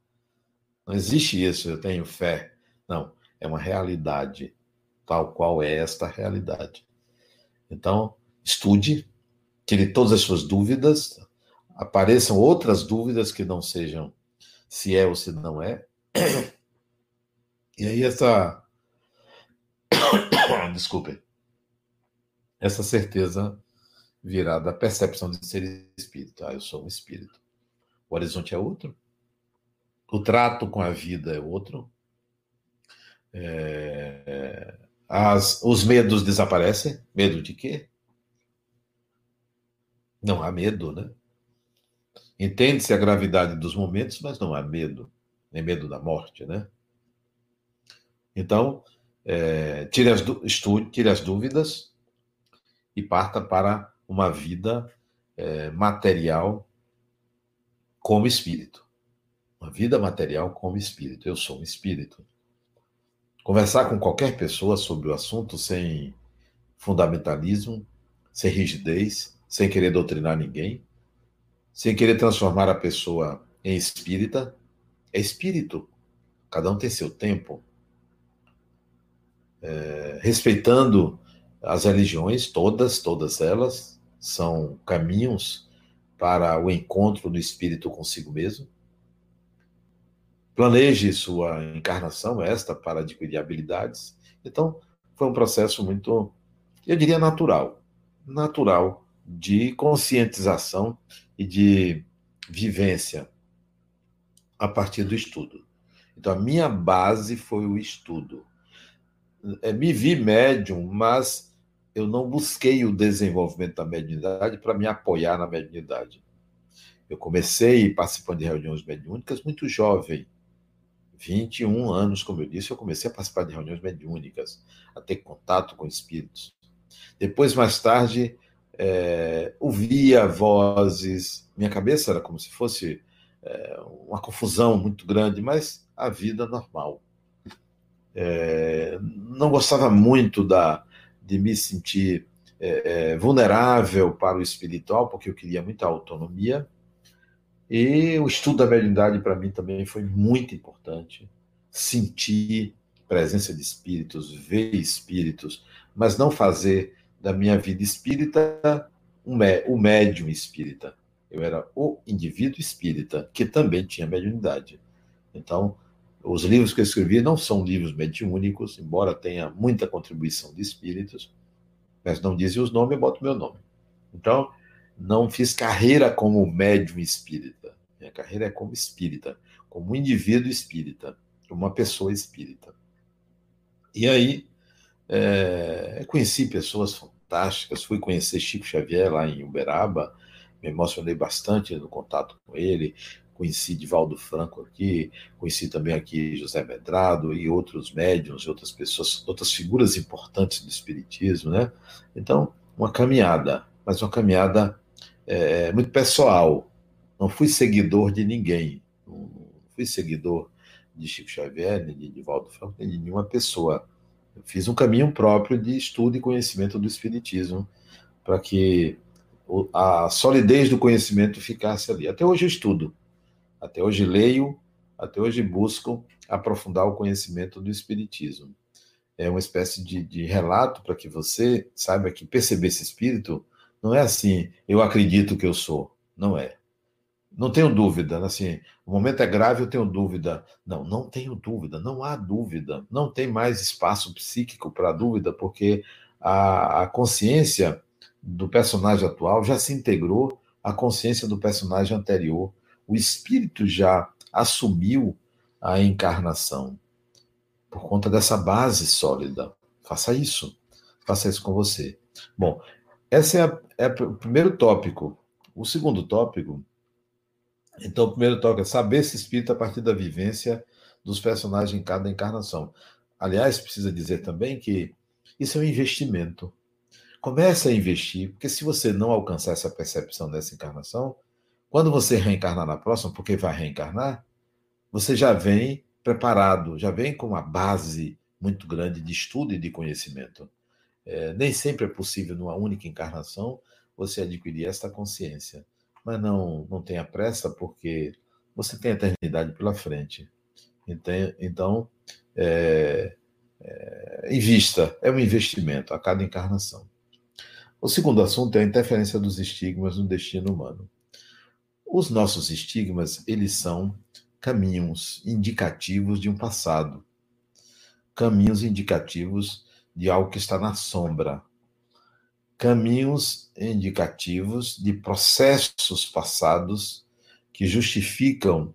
Não existe isso, eu tenho fé. Não, é uma realidade, tal qual é esta realidade. Então, estude, tire todas as suas dúvidas, apareçam outras dúvidas que não sejam se é ou se não é. E aí essa desculpe. Essa certeza virá da percepção de ser espírito. Ah, eu sou um espírito. O horizonte é outro. O trato com a vida é outro. É, as, os medos desaparecem. Medo de quê? Não há medo, né? Entende-se a gravidade dos momentos, mas não há medo, nem medo da morte, né? Então, é, tire, as, estude, tire as dúvidas e parta para uma vida é, material como espírito. Uma vida material como espírito. Eu sou um espírito. Conversar com qualquer pessoa sobre o assunto sem fundamentalismo, sem rigidez, sem querer doutrinar ninguém, sem querer transformar a pessoa em espírita. É espírito. Cada um tem seu tempo. É, respeitando as religiões, todas, todas elas, são caminhos para o encontro do espírito consigo mesmo. Planeje sua encarnação, esta, para adquirir habilidades. Então, foi um processo muito, eu diria, natural. Natural de conscientização e de vivência a partir do estudo. Então, a minha base foi o estudo. É, me vi médium, mas eu não busquei o desenvolvimento da mediunidade para me apoiar na mediunidade. Eu comecei participando de reuniões mediúnicas muito jovem, 21 anos, como eu disse, eu comecei a participar de reuniões mediúnicas, a ter contato com espíritos. Depois, mais tarde, é, ouvia vozes, minha cabeça era como se fosse é, uma confusão muito grande, mas a vida normal. É, não gostava muito da, de me sentir é, é, vulnerável para o espiritual, porque eu queria muita autonomia. E o estudo da mediunidade para mim também foi muito importante. Sentir presença de espíritos, ver espíritos, mas não fazer da minha vida espírita o médium espírita. Eu era o indivíduo espírita, que também tinha mediunidade. Então, os livros que eu escrevi não são livros mediúnicos, embora tenha muita contribuição de espíritos, mas não dizem os nomes, eu boto meu nome. Então, não fiz carreira como médium espírita. Minha carreira é como espírita, como indivíduo espírita, uma pessoa espírita. E aí, é, conheci pessoas fantásticas, fui conhecer Chico Xavier lá em Uberaba, me emocionei bastante no contato com ele, conheci Divaldo Franco aqui, conheci também aqui José Medrado e outros médiums, outras pessoas, outras figuras importantes do Espiritismo, né? Então, uma caminhada, mas uma caminhada é, muito pessoal. Não fui seguidor de ninguém. Não fui seguidor de Chico Xavier, nem de Divaldo Franco, nem de nenhuma pessoa. Eu fiz um caminho próprio de estudo e conhecimento do Espiritismo, para que a solidez do conhecimento ficasse ali. Até hoje eu estudo, até hoje leio, até hoje busco aprofundar o conhecimento do Espiritismo. É uma espécie de, de relato para que você saiba que perceber esse espírito não é assim, eu acredito que eu sou. Não é. Não tenho dúvida, assim, o momento é grave, eu tenho dúvida. Não, não tenho dúvida, não há dúvida. Não tem mais espaço psíquico para dúvida, porque a, a consciência do personagem atual já se integrou à consciência do personagem anterior. O espírito já assumiu a encarnação por conta dessa base sólida. Faça isso. Faça isso com você. Bom, esse é, é o primeiro tópico. O segundo tópico então, primeiro é saber se espírito a partir da vivência dos personagens em cada encarnação. Aliás, precisa dizer também que isso é um investimento. Comece a investir, porque se você não alcançar essa percepção dessa encarnação, quando você reencarnar na próxima, porque vai reencarnar, você já vem preparado, já vem com uma base muito grande de estudo e de conhecimento. É, nem sempre é possível, numa única encarnação, você adquirir esta consciência mas não, não tenha pressa, porque você tem a eternidade pela frente. Então, é, é, invista, é um investimento a cada encarnação. O segundo assunto é a interferência dos estigmas no destino humano. Os nossos estigmas, eles são caminhos indicativos de um passado, caminhos indicativos de algo que está na sombra, caminhos indicativos de processos passados que justificam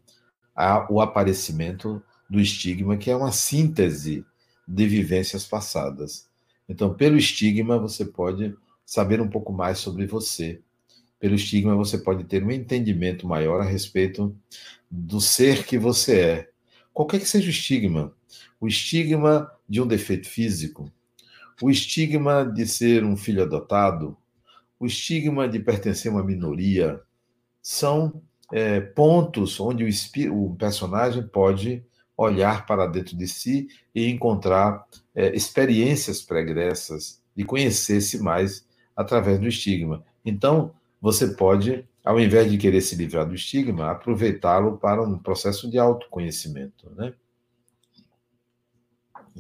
a, o aparecimento do estigma, que é uma síntese de vivências passadas. Então, pelo estigma, você pode saber um pouco mais sobre você. Pelo estigma, você pode ter um entendimento maior a respeito do ser que você é. Qualquer que seja o estigma. O estigma de um defeito físico, o estigma de ser um filho adotado, o estigma de pertencer a uma minoria, são é, pontos onde o, o, personagem pode olhar para dentro de si e encontrar é, experiências pregressas, de conhecer-se mais através do estigma. Então, você pode, ao invés de querer se livrar do estigma, aproveitá-lo para um processo de autoconhecimento. Né?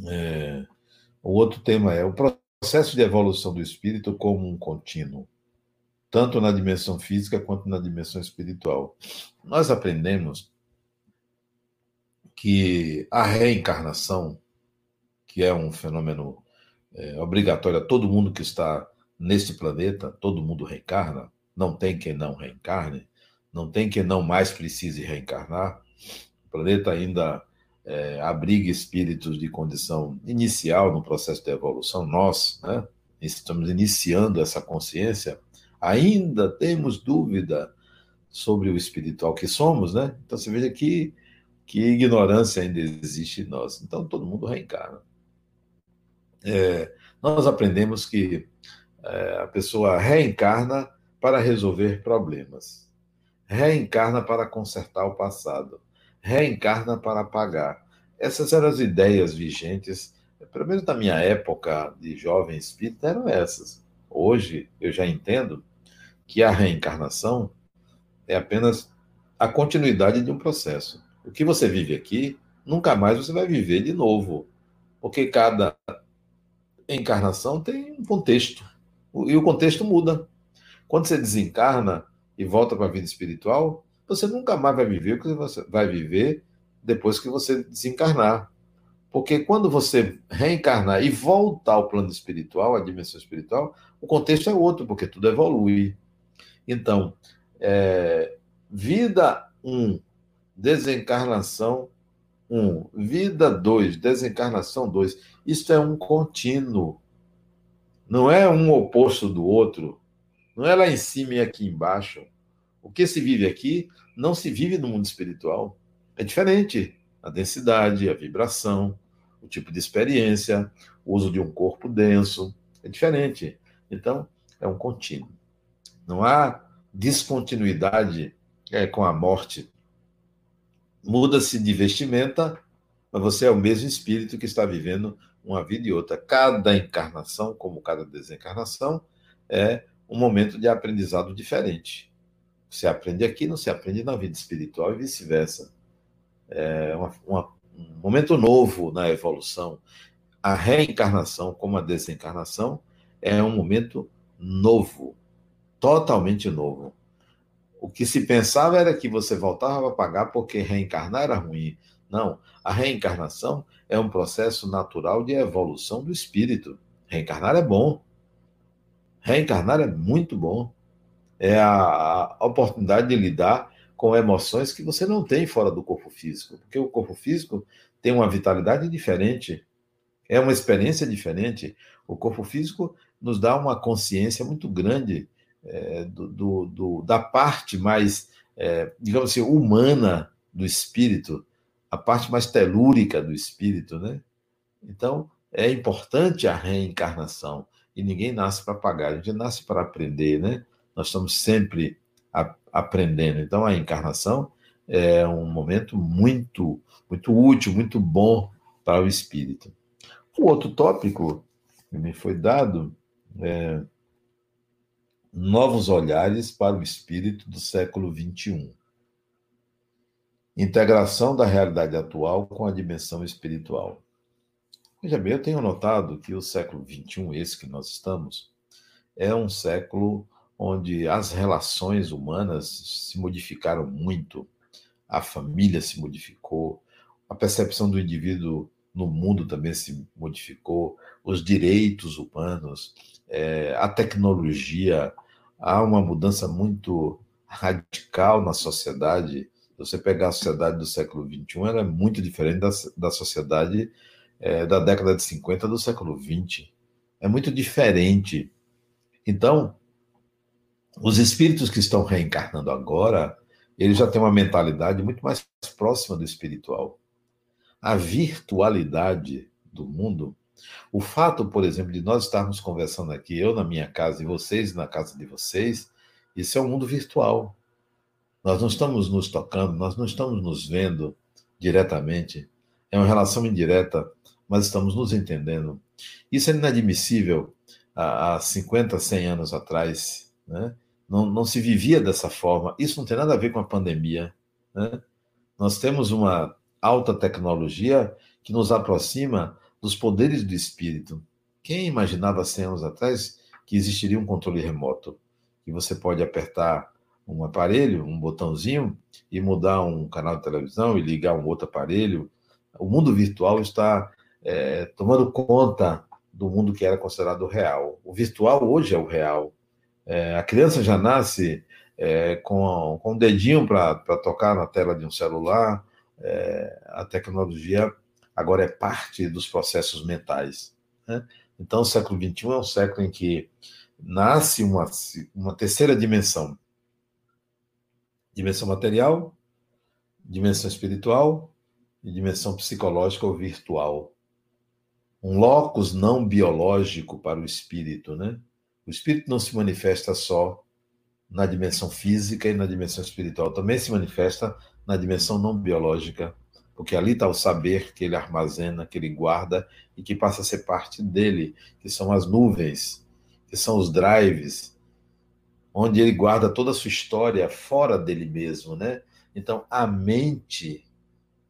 É, o outro tema é o processo de evolução do espírito como um contínuo, tanto na dimensão física quanto na dimensão espiritual. Nós aprendemos que a reencarnação, que é um fenômeno é, obrigatório a todo mundo que está neste planeta, todo mundo reencarna, não tem quem não reencarne, não tem quem não mais precise reencarnar. O planeta ainda é, abriga espíritos de condição inicial no processo de evolução, nós, né, estamos iniciando essa consciência, ainda temos dúvida sobre o espiritual que somos, né? Então você veja que, que ignorância ainda existe em nós. Então todo mundo reencarna. É, nós aprendemos que é, a pessoa reencarna para resolver problemas, reencarna para consertar o passado, reencarna para pagar. Essas eram as ideias vigentes, pelo menos na minha época de jovem espírita, eram essas. Hoje eu já entendo que a reencarnação é apenas a continuidade de um processo. O que você vive aqui, nunca mais você vai viver de novo, porque cada encarnação tem um contexto, e o contexto muda. Quando você desencarna e volta para a vida espiritual, você nunca mais vai viver o que você vai viver depois que você desencarnar. Porque quando você reencarnar e voltar ao plano espiritual, à dimensão espiritual, o contexto é outro, porque tudo evolui. Então, é, vida 1, um, desencarnação 1, um, vida 2, desencarnação 2. Isso é um contínuo. Não é um oposto do outro. Não é lá em cima e aqui embaixo. O que se vive aqui não se vive no mundo espiritual. É diferente. A densidade, a vibração, o tipo de experiência, o uso de um corpo denso. É diferente. Então, é um contínuo. Não há descontinuidade é, com a morte. Muda-se de vestimenta, mas você é o mesmo espírito que está vivendo uma vida e outra. Cada encarnação, como cada desencarnação, é um momento de aprendizado diferente. Você aprende aqui, não se aprende na vida espiritual e vice-versa. É uma, uma, um momento novo na evolução. A reencarnação, como a desencarnação, é um momento novo, totalmente novo. o que se pensava era que você voltava a pagar porque reencarnar era ruim. Não, a reencarnação é um processo natural de evolução do espírito. Reencarnar é bom. Reencarnar é muito bom. É a, oportunidade de lidar com emoções que você não tem fora do corpo físico, porque o corpo físico tem uma vitalidade diferente, é uma experiência diferente. O corpo físico nos dá uma consciência muito grande é, do, do, do, da parte mais, é, digamos assim, humana do espírito, a parte mais telúrica do espírito, né? Então, é importante a reencarnação. E ninguém nasce para pagar, a gente nasce para aprender, né? Nós estamos sempre a, aprendendo. Então, a encarnação é um momento muito, muito útil, muito bom para o espírito. O outro tópico que me foi dado é novos olhares para o espírito do século XXI. Integração da realidade atual com a dimensão espiritual. Veja bem, eu tenho notado que o século XXI, esse que nós estamos, é um século onde as relações humanas se modificaram muito, a família se modificou, a percepção do indivíduo no mundo também se modificou, os direitos humanos, é, a tecnologia, há uma mudança muito radical na sociedade. Se você pegar a sociedade do século XXI, ela é muito diferente da, da sociedade é, da década de 50 do século XX. É muito diferente. Então, os espíritos que estão reencarnando agora, eles já têm uma mentalidade muito mais próxima do espiritual. A virtualidade do mundo, o fato, por exemplo, de nós estarmos conversando aqui, eu na minha casa e vocês na casa de vocês, isso é um mundo virtual. Nós não estamos nos tocando, nós não estamos nos vendo diretamente. É uma relação indireta mas estamos nos entendendo. Isso é inadmissível há 50, 100 anos atrás. Né? Não, não se vivia dessa forma. Isso não tem nada a ver com a pandemia. Né? Nós temos uma alta tecnologia que nos aproxima dos poderes do espírito. Quem imaginava 100 anos atrás que existiria um controle remoto? Que você pode apertar um aparelho, um botãozinho, e mudar um canal de televisão e ligar um outro aparelho. O mundo virtual está é, tomando conta do mundo que era considerado real. O virtual hoje é o real. É, a criança já nasce é, com, com um dedinho para tocar na tela de um celular. É, a tecnologia agora é parte dos processos mentais. Né? Então, o século XXI é um século em que nasce uma, uma terceira dimensão: dimensão material, dimensão espiritual e dimensão psicológica ou virtual um locus não biológico para o espírito, né? O espírito não se manifesta só na dimensão física e na dimensão espiritual, também se manifesta na dimensão não biológica, porque ali está o saber que ele armazena, que ele guarda e que passa a ser parte dele, que são as nuvens, que são os drives, onde ele guarda toda a sua história fora dele mesmo, né? Então, a mente,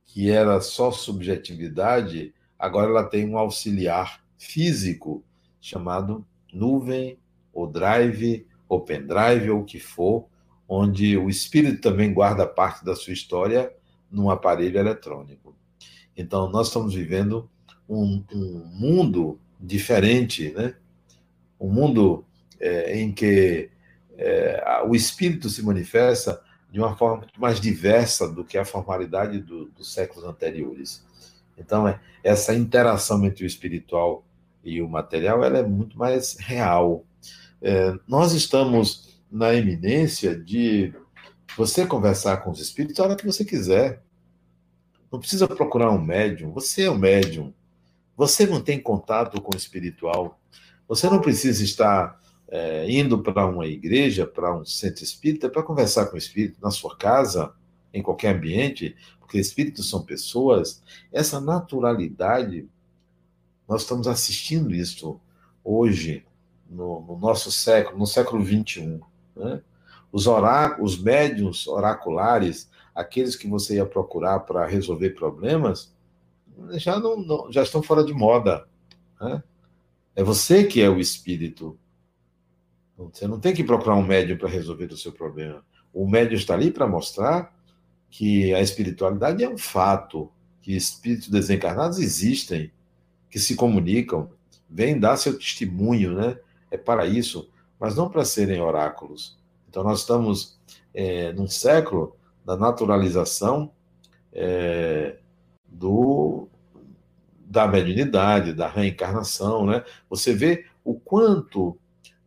que era só subjetividade, Agora ela tem um auxiliar físico chamado nuvem, ou drive, ou pendrive, ou o que for, onde o espírito também guarda parte da sua história num aparelho eletrônico. Então, nós estamos vivendo um, um mundo diferente, né? um mundo é, em que é, o espírito se manifesta de uma forma muito mais diversa do que a formalidade do, dos séculos anteriores. Então, é, essa interação entre o espiritual e o material ela é muito mais real. É, nós estamos na eminência de você conversar com os espíritos a hora que você quiser. Não precisa procurar um médium, você é um médium. Você tem contato com o espiritual. Você não precisa estar é, indo para uma igreja, para um centro espírita, para conversar com o espírito na sua casa, em qualquer ambiente porque espíritos são pessoas, essa naturalidade, nós estamos assistindo isso hoje, no, no nosso século, no século XXI. Né? Os, oráculos, os médiums oraculares, aqueles que você ia procurar para resolver problemas, já, não, não, já estão fora de moda. Né? É você que é o espírito. Você não tem que procurar um médium para resolver o seu problema. O médium está ali para mostrar que a espiritualidade é um fato, que espíritos desencarnados existem, que se comunicam, vêm dar seu testemunho, né? É para isso, mas não para serem oráculos. Então, nós estamos é, num século da naturalização é, do, da mediunidade, da reencarnação, né? Você vê o quanto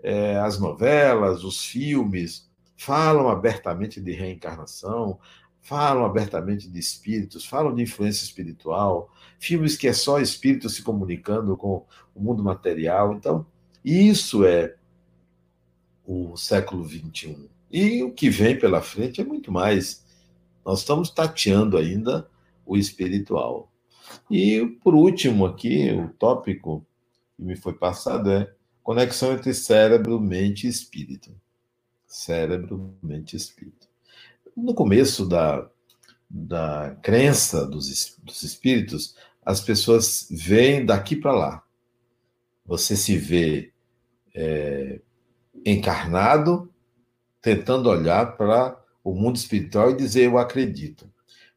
é, as novelas, os filmes falam abertamente de reencarnação, falam abertamente de espíritos, falam de influência espiritual, filmes que é só espírito se comunicando com o mundo material. Então, isso é o século XXI. E o que vem pela frente é muito mais. Nós estamos tateando ainda o espiritual. E, por último, aqui, o tópico que me foi passado é conexão entre cérebro, mente e espírito. Cérebro, mente e espírito. No começo da, da crença dos, dos espíritos, as pessoas veem daqui para lá. Você se vê é, encarnado, tentando olhar para o mundo espiritual e dizer eu acredito.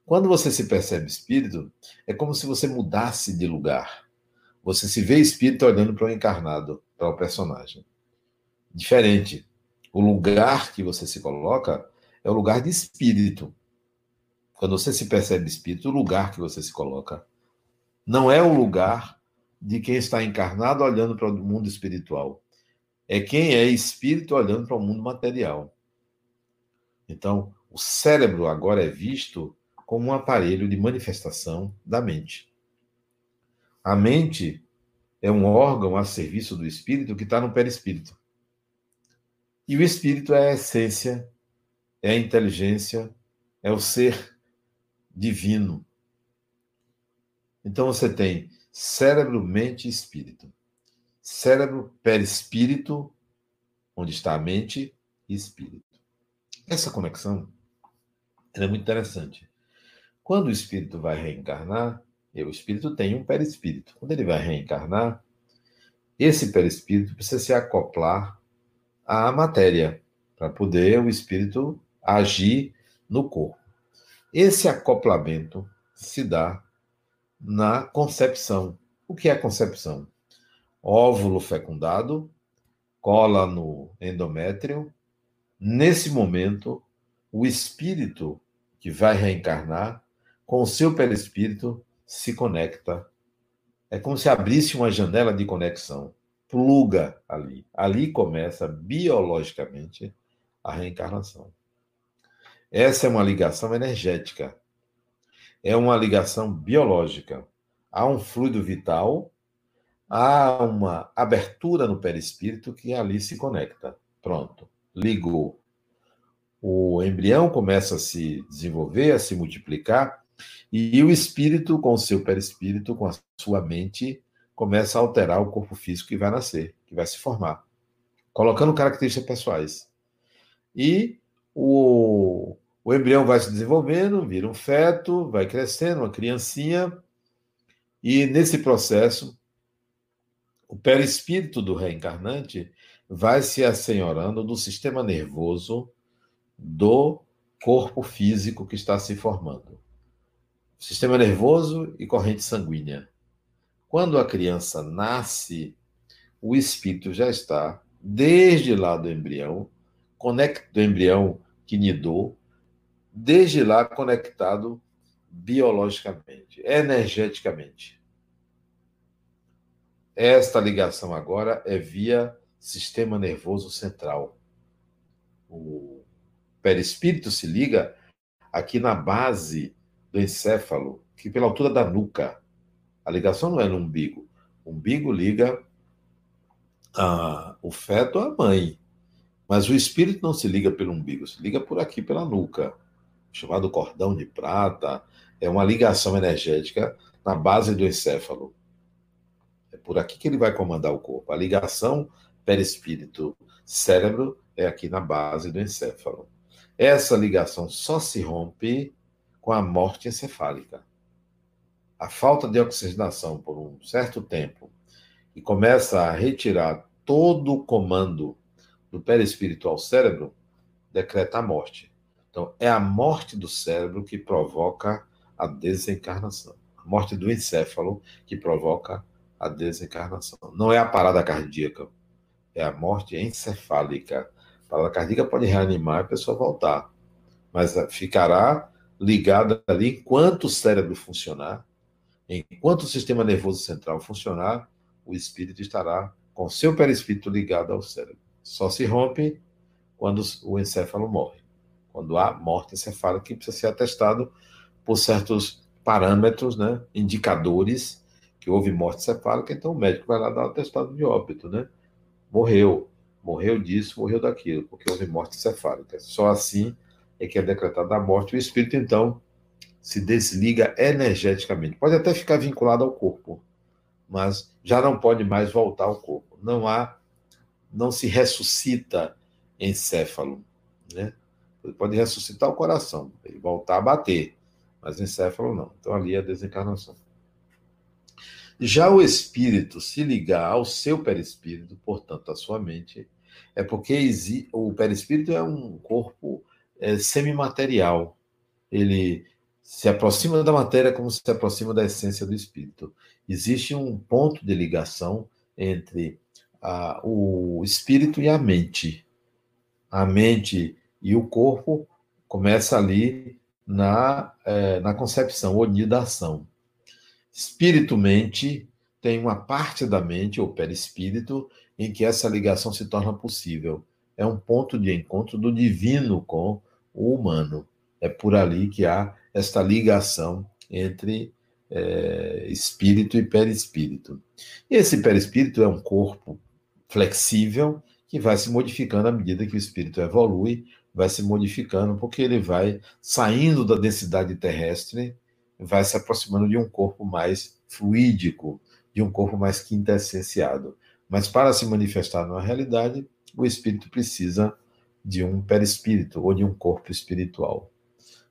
Quando você se percebe espírito, é como se você mudasse de lugar. Você se vê espírito olhando para o encarnado, para o personagem. Diferente. O lugar que você se coloca é o lugar de espírito. Quando você se percebe espírito, o lugar que você se coloca não é o lugar de quem está encarnado olhando para o mundo espiritual. É quem é espírito olhando para o mundo material. Então, o cérebro agora é visto como um aparelho de manifestação da mente. A mente é um órgão a serviço do espírito que está no perispírito. E o espírito é a essência, é a inteligência, é o ser divino. Então você tem cérebro, mente e espírito. Cérebro, perispírito, onde está a mente e espírito. Essa conexão é muito interessante. Quando o espírito vai reencarnar, o espírito tem um perispírito. Quando ele vai reencarnar, esse perispírito precisa se acoplar à matéria para poder o espírito agir no corpo. Esse acoplamento se dá na concepção. O que é concepção? Óvulo fecundado, cola no endométrio. Nesse momento, o espírito que vai reencarnar com o seu perispírito, se conecta. É como se abrisse uma janela de conexão, pluga ali. Ali começa biologicamente a reencarnação. Essa é uma ligação energética. É uma ligação biológica. Há um fluido vital, há uma abertura no perispírito que ali se conecta. Pronto, ligou. O embrião começa a se desenvolver, a se multiplicar, e o espírito, com o seu perispírito, com a sua mente, começa a alterar o corpo físico que vai nascer, que vai se formar, colocando características pessoais. E o, o embrião vai se desenvolvendo, vira um feto, vai crescendo, uma criancinha, e nesse processo, o perispírito do reencarnante vai se assenhorando do sistema nervoso do corpo físico que está se formando sistema nervoso e corrente sanguínea. Quando a criança nasce, o espírito já está, desde lá do embrião, do embrião que nidou, desde lá conectado biologicamente, energeticamente. Esta ligação agora é via sistema nervoso central. O perispírito se liga aqui na base do encéfalo, que pela altura da nuca. A ligação não é no umbigo. O umbigo liga a, o feto à mãe. Mas o espírito não se liga pelo umbigo, se liga por aqui, pela nuca. Chamado cordão de prata. É uma ligação energética na base do encéfalo. É por aqui que ele vai comandar o corpo. A ligação perispírito-cérebro é aqui na base do encéfalo. Essa ligação só se rompe com a morte encefálica. A falta de oxigenação por um certo tempo e começa a retirar todo o comando do perispírito ao cérebro, decreta a morte. Então, é a morte do cérebro que provoca a desencarnação. A morte do encéfalo que provoca a desencarnação. Não é a parada cardíaca, é a morte encefálica. A parada cardíaca pode reanimar e a pessoa voltar, mas ficará ligada ali enquanto o cérebro funcionar, enquanto o sistema nervoso central funcionar, o espírito estará com seu perispírito ligado ao cérebro. Só se rompe quando o encéfalo morre. Quando há morte encefálica, que precisa ser atestado por certos parâmetros, né, indicadores que houve morte encefálica, então o médico vai lá dar o atestado de óbito, né? Morreu, morreu disso, morreu daquilo, porque houve morte encefálica. Só assim é que é decretada a morte. O espírito, então, se desliga energeticamente. Pode até ficar vinculado ao corpo, mas já não pode mais voltar ao corpo. Não há, não se ressuscita encéfalo, né? Pode ressuscitar o coração, ele voltar a bater, mas encéfalo não. Então ali é a desencarnação. Já o espírito se ligar ao seu perispírito, portanto, à sua mente, é porque o perispírito é um corpo é, semimaterial. Ele se aproxima da matéria como se aproxima da essência do espírito. Existe um ponto de ligação entre a, o espírito e a mente. A mente e o corpo começa ali na, é, na concepção, onidação. Espírito-mente tem uma parte da mente, ou perispírito, em que essa ligação se torna possível. É um ponto de encontro do divino com o humano. É por ali que há esta ligação entre é, espírito e perispírito. E esse perispírito é um corpo flexível que vai se modificando à medida que o espírito evolui, vai se modificando, porque ele vai saindo da densidade terrestre, vai se aproximando de um corpo mais fluídico, de um corpo mais quintessenciado. Mas para se manifestar na realidade, o espírito precisa de um perispírito ou de um corpo espiritual.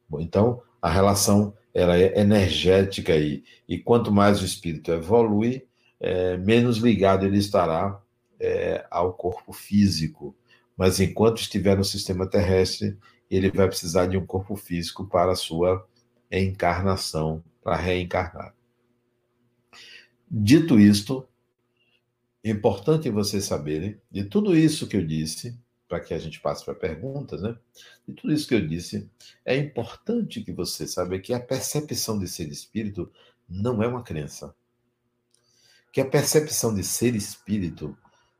Bom, então, a relação ela é energética aí. E quanto mais o espírito evolui, é, menos ligado ele estará é, ao corpo físico. Mas enquanto estiver no sistema terrestre, ele vai precisar de um corpo físico para a sua encarnação, para reencarnar. Dito isto, é importante vocês saberem de tudo isso que eu disse, para que a gente passe para perguntas, né? E tudo isso que eu disse, é importante que você saiba que a percepção de ser espírito não é uma crença. Que a percepção de ser espírito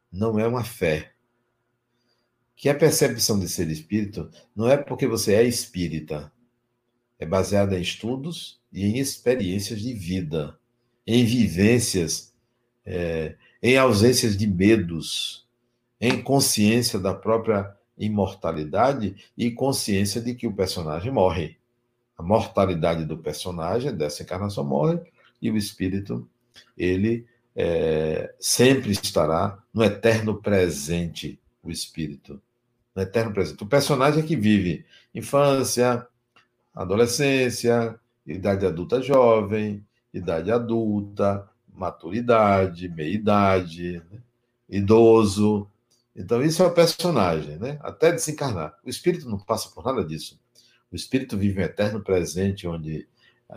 não é uma fé. Que a percepção de ser espírito não é porque você é espírita. É baseada em estudos e em experiências de vida, em vivências, é, em ausências de medos, em consciência da própria imortalidade e consciência de que o personagem morre. A mortalidade do personagem dessa encarnação morre e o espírito ele é, sempre estará no eterno presente o espírito no eterno presente. O personagem é que vive infância, adolescência, idade adulta jovem, idade adulta, maturidade, meia-idade, né? idoso, então, isso é o personagem, né? Até desencarnar. O espírito não passa por nada disso. O espírito vive um eterno presente, onde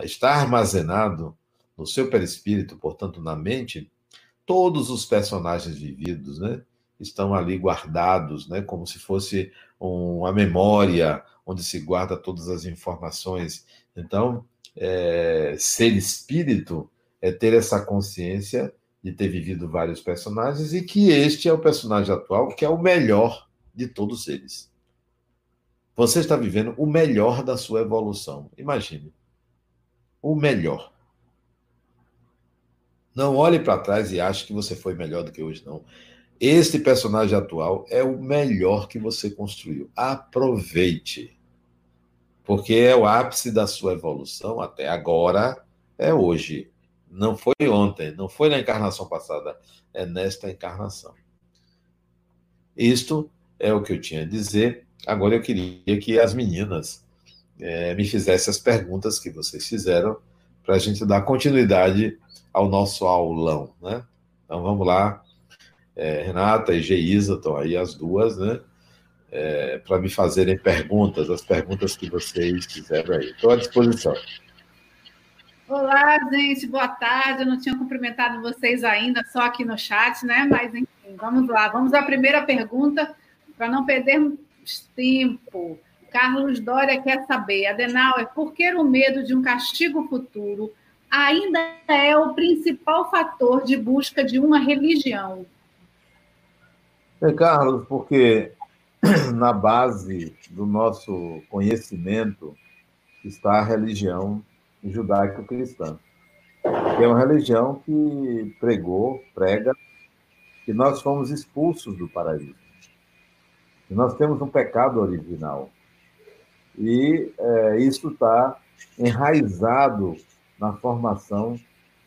está armazenado no seu perispírito, portanto, na mente, todos os personagens vividos, né? Estão ali guardados, né? Como se fosse uma memória onde se guarda todas as informações. Então, é, ser espírito é ter essa consciência de ter vivido vários personagens e que este é o personagem atual que é o melhor de todos eles. Você está vivendo o melhor da sua evolução. Imagine. O melhor. Não olhe para trás e ache que você foi melhor do que hoje, não. Este personagem atual é o melhor que você construiu. Aproveite. Porque é o ápice da sua evolução até agora, é hoje. Não foi ontem, não foi na encarnação passada, é nesta encarnação. Isto é o que eu tinha a dizer. Agora eu queria que as meninas é, me fizessem as perguntas que vocês fizeram para a gente dar continuidade ao nosso aulão, né? Então vamos lá. É, Renata e Geisa estão aí, as duas, né? é, para me fazerem perguntas, as perguntas que vocês fizeram aí. Estou à disposição. Olá, gente, boa tarde. Eu não tinha cumprimentado vocês ainda, só aqui no chat, né? Mas, enfim, vamos lá. Vamos à primeira pergunta, para não perdermos tempo. Carlos Dória quer saber, Adenauer, por que o medo de um castigo futuro ainda é o principal fator de busca de uma religião? É, Carlos, porque na base do nosso conhecimento está a religião judaico-cristã, que é uma religião que pregou, prega, que nós fomos expulsos do paraíso. Que nós temos um pecado original. E é, isso está enraizado na formação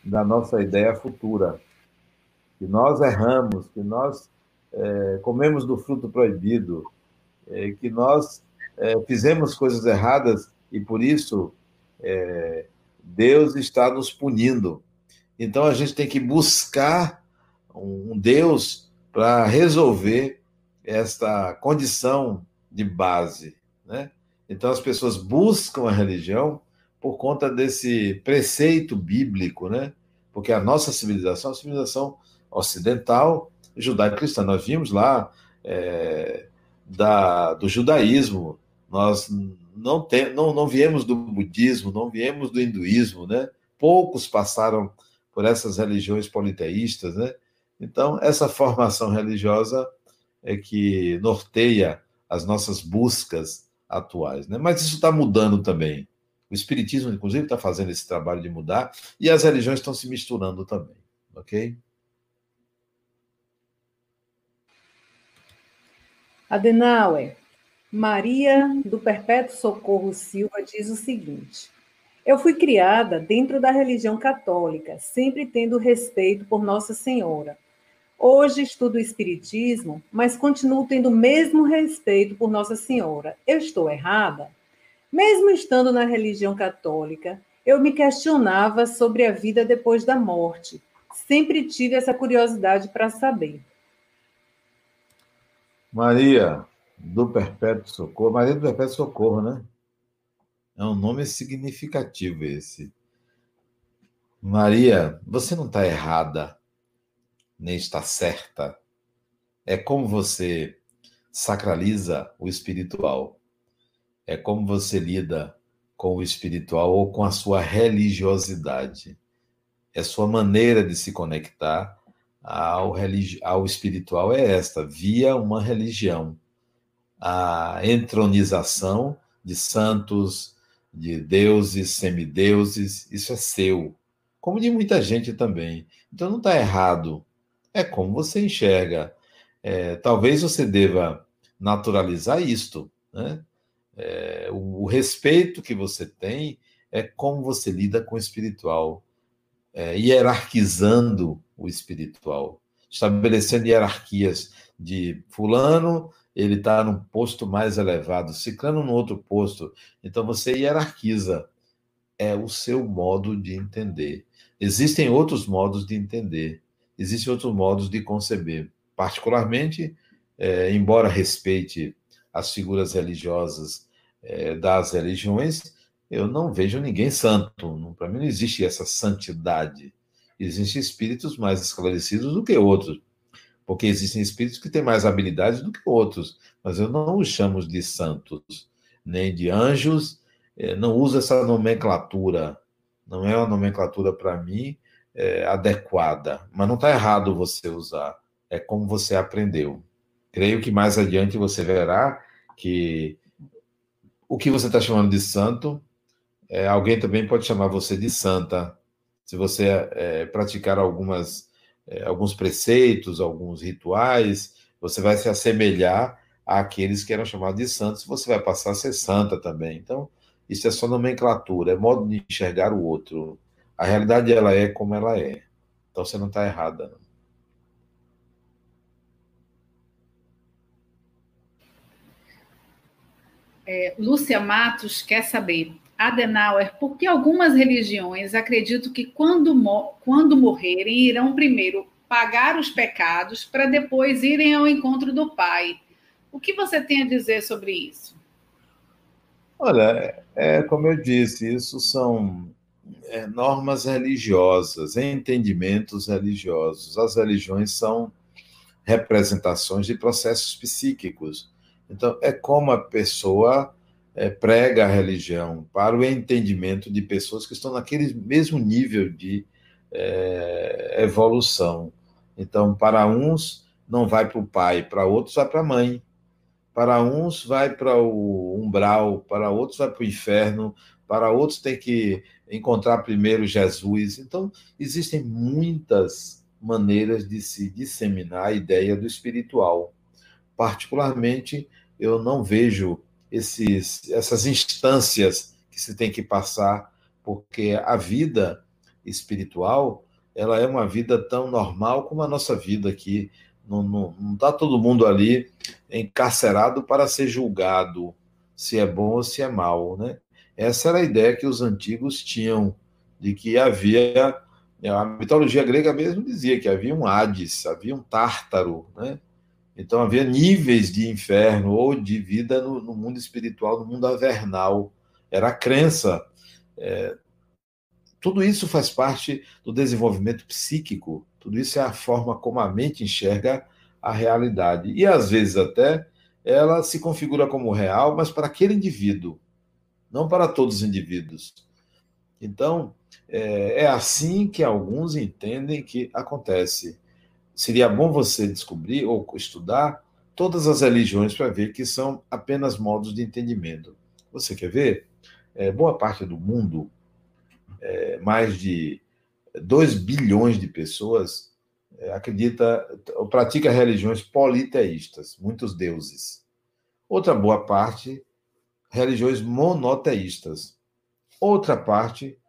da nossa ideia futura. Que nós erramos, que nós é, comemos do fruto proibido, é, que nós é, fizemos coisas erradas e por isso é, Deus está nos punindo. Então a gente tem que buscar um Deus para resolver esta condição de base, né? Então as pessoas buscam a religião por conta desse preceito bíblico, né? Porque a nossa civilização, a civilização ocidental, judaico-cristã, nós vimos lá é, da, do judaísmo, nós não, tem, não, não viemos do budismo, não viemos do hinduísmo, né? Poucos passaram por essas religiões politeístas, né? Então, essa formação religiosa é que norteia as nossas buscas atuais, né? Mas isso está mudando também. O Espiritismo, inclusive, está fazendo esse trabalho de mudar e as religiões estão se misturando também, ok? Adenauer, Maria do Perpétuo Socorro Silva diz o seguinte: Eu fui criada dentro da religião católica, sempre tendo respeito por Nossa Senhora. Hoje estudo o Espiritismo, mas continuo tendo o mesmo respeito por Nossa Senhora. Eu estou errada? Mesmo estando na religião católica, eu me questionava sobre a vida depois da morte. Sempre tive essa curiosidade para saber. Maria do Perpétuo Socorro. Maria do Perpétuo Socorro, né? É um nome significativo esse. Maria, você não está errada, nem está certa. É como você sacraliza o espiritual é como você lida com o espiritual ou com a sua religiosidade. É sua maneira de se conectar ao, religi ao espiritual é esta, via uma religião. A entronização de santos, de deuses, semideuses, isso é seu, como de muita gente também. Então não está errado, é como você enxerga. É, talvez você deva naturalizar isto, né? É, o, o, respeito que você tem é como você lida com o espiritual, é, hierarquizando o espiritual, estabelecendo hierarquias de fulano, ele está num posto mais elevado, ciclano no outro posto. Então você hierarquiza. É o seu modo de entender. Existem outros modos de entender, existem outros modos de conceber. Particularmente, é, embora respeite as figuras religiosas é, das religiões, eu não vejo ninguém santo. Para mim não existe essa santidade. Existem espíritos mais esclarecidos do que outros, porque existem espíritos que têm mais habilidades do que outros, mas eu não os chamo de santos, nem de anjos, é, não uso essa nomenclatura. Não é uma nomenclatura para mim é, adequada, mas não está errado você usar. É como você aprendeu. Creio que mais adiante você verá que o que você está chamando de santo, é, alguém também pode chamar você de santa. Se você é, praticar algumas, é, alguns preceitos, alguns rituais, você vai se assemelhar àqueles que eram chamados de santos, você vai passar a ser santa também. Então, isso é só nomenclatura, é modo de enxergar o outro. A realidade ela é como ela é. Então você não está errada. Não. É, Lúcia Matos quer saber, Adenauer, por que algumas religiões acreditam que quando, quando morrerem irão primeiro pagar os pecados para depois irem ao encontro do Pai? O que você tem a dizer sobre isso? Olha, é como eu disse, isso são é, normas religiosas, entendimentos religiosos. As religiões são representações de processos psíquicos. Então, é como a pessoa é, prega a religião para o entendimento de pessoas que estão naquele mesmo nível de é, evolução. Então, para uns, não vai para o pai, para outros, vai para a mãe. Para uns, vai para o umbral, para outros, vai para o inferno, para outros, tem que encontrar primeiro Jesus. Então, existem muitas maneiras de se disseminar a ideia do espiritual. Particularmente, eu não vejo esses, essas instâncias que se tem que passar, porque a vida espiritual ela é uma vida tão normal como a nossa vida aqui. Não está todo mundo ali encarcerado para ser julgado se é bom ou se é mal, né? Essa era a ideia que os antigos tinham de que havia a mitologia grega mesmo dizia que havia um Hades, havia um Tártaro, né? Então havia níveis de inferno ou de vida no, no mundo espiritual, no mundo avernal. Era a crença. É, tudo isso faz parte do desenvolvimento psíquico. Tudo isso é a forma como a mente enxerga a realidade. E às vezes até ela se configura como real, mas para aquele indivíduo, não para todos os indivíduos. Então, é, é assim que alguns entendem que acontece seria bom você descobrir ou estudar todas as religiões para ver que são apenas modos de entendimento. Você quer ver? É, boa parte do mundo, é, mais de 2 bilhões de pessoas, é, acredita ou pratica religiões politeístas, muitos deuses. Outra boa parte, religiões monoteístas. Outra parte,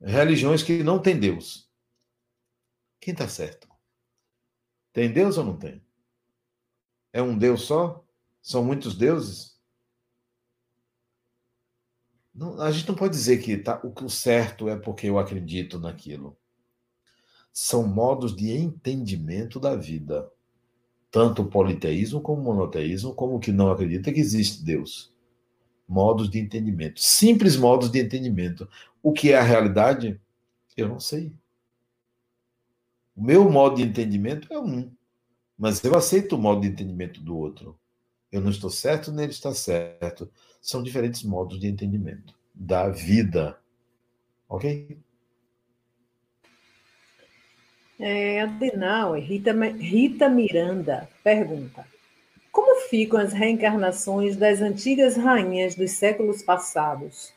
religiões que não têm Deus. Quem está certo? Tem Deus ou não tem? É um Deus só? São muitos deuses? Não, a gente não pode dizer que tá, o, o certo é porque eu acredito naquilo. São modos de entendimento da vida. Tanto o politeísmo como o monoteísmo, como o que não acredita que existe Deus. Modos de entendimento. Simples modos de entendimento. O que é a realidade? Eu não sei. O meu modo de entendimento é um, mas eu aceito o modo de entendimento do outro. Eu não estou certo, nem ele está certo. São diferentes modos de entendimento da vida. Ok? É, Adenauer, Rita, Rita Miranda pergunta: Como ficam as reencarnações das antigas rainhas dos séculos passados?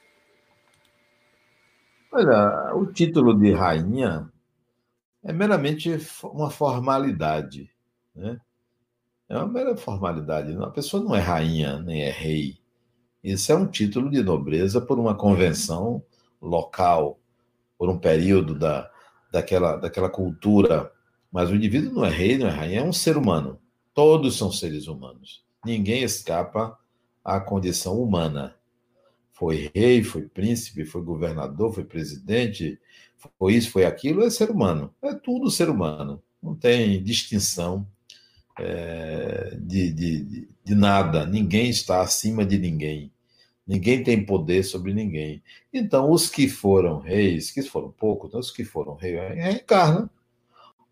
Olha, o título de rainha é meramente uma formalidade. Né? É uma mera formalidade. A pessoa não é rainha, nem é rei. Isso é um título de nobreza por uma convenção local, por um período da, daquela, daquela cultura. Mas o indivíduo não é rei, não é rainha, é um ser humano. Todos são seres humanos. Ninguém escapa à condição humana. Foi rei, foi príncipe, foi governador, foi presidente, foi isso, foi aquilo, é ser humano. É tudo ser humano. Não tem distinção é, de, de, de nada. Ninguém está acima de ninguém. Ninguém tem poder sobre ninguém. Então, os que foram reis, que foram poucos, né, os que foram reis, reencarnam.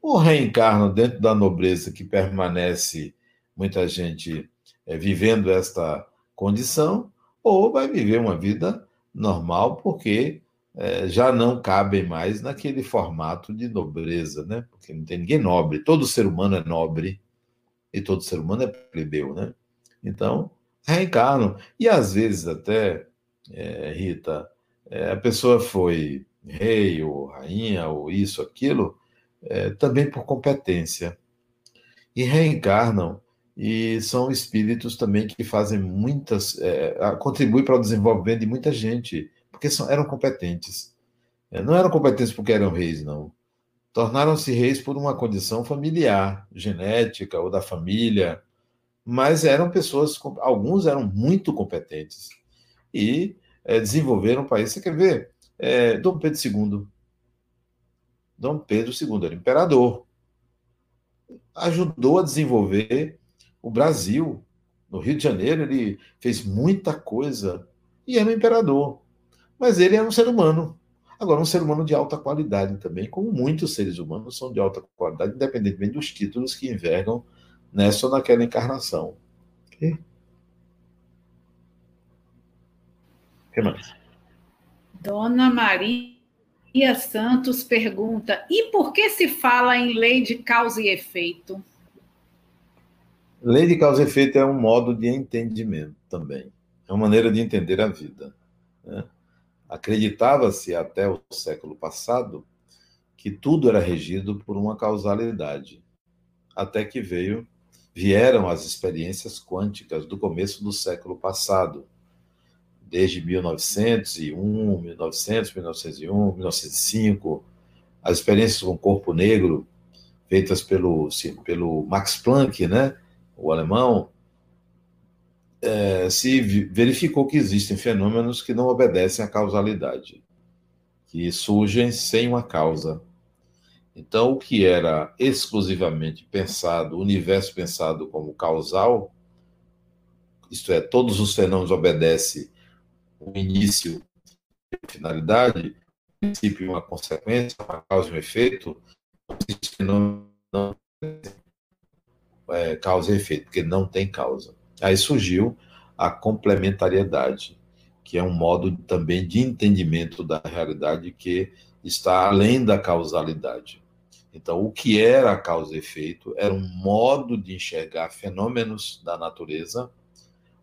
Ou reencarnam dentro da nobreza que permanece muita gente é, vivendo esta condição, ou vai viver uma vida normal, porque é, já não cabem mais naquele formato de nobreza, né? Porque não tem ninguém nobre. Todo ser humano é nobre e todo ser humano é plebeu, né? Então, reencarnam. E às vezes até, é, Rita, é, a pessoa foi rei ou rainha ou isso, aquilo, é, também por competência. E reencarnam e são espíritos também que fazem muitas, é, contribuem para o desenvolvimento de muita gente porque são, eram competentes. É, não eram competentes porque eram reis, não. Tornaram-se reis por uma condição familiar, genética ou da família, mas eram pessoas, alguns eram muito competentes e é, desenvolveram o país. Você quer ver? É, Dom Pedro II. Dom Pedro II era imperador. Ajudou a desenvolver o Brasil. No Rio de Janeiro, ele fez muita coisa e era um imperador. Mas ele era um ser humano. Agora, um ser humano de alta qualidade também, como muitos seres humanos são de alta qualidade, independentemente dos títulos que envergam nessa ou naquela encarnação. Ok? O que mais? Dona Maria Santos pergunta: e por que se fala em lei de causa e efeito? Lei de causa e efeito é um modo de entendimento também. É uma maneira de entender a vida. Né? Acreditava-se até o século passado que tudo era regido por uma causalidade, até que veio vieram as experiências quânticas do começo do século passado, desde 1901, 1900, 1901, 1905, as experiências com o corpo negro feitas pelo, pelo Max Planck, né, o alemão, é, se verificou que existem fenômenos que não obedecem à causalidade, que surgem sem uma causa. Então, o que era exclusivamente pensado, o universo pensado como causal, isto é, todos os fenômenos obedecem o início e a finalidade, o princípio e uma consequência, uma causa e um efeito, fenômeno não é, causa e efeito, porque não tem causa. Aí surgiu a complementariedade, que é um modo também de entendimento da realidade que está além da causalidade. Então, o que era causa e efeito era um modo de enxergar fenômenos da natureza.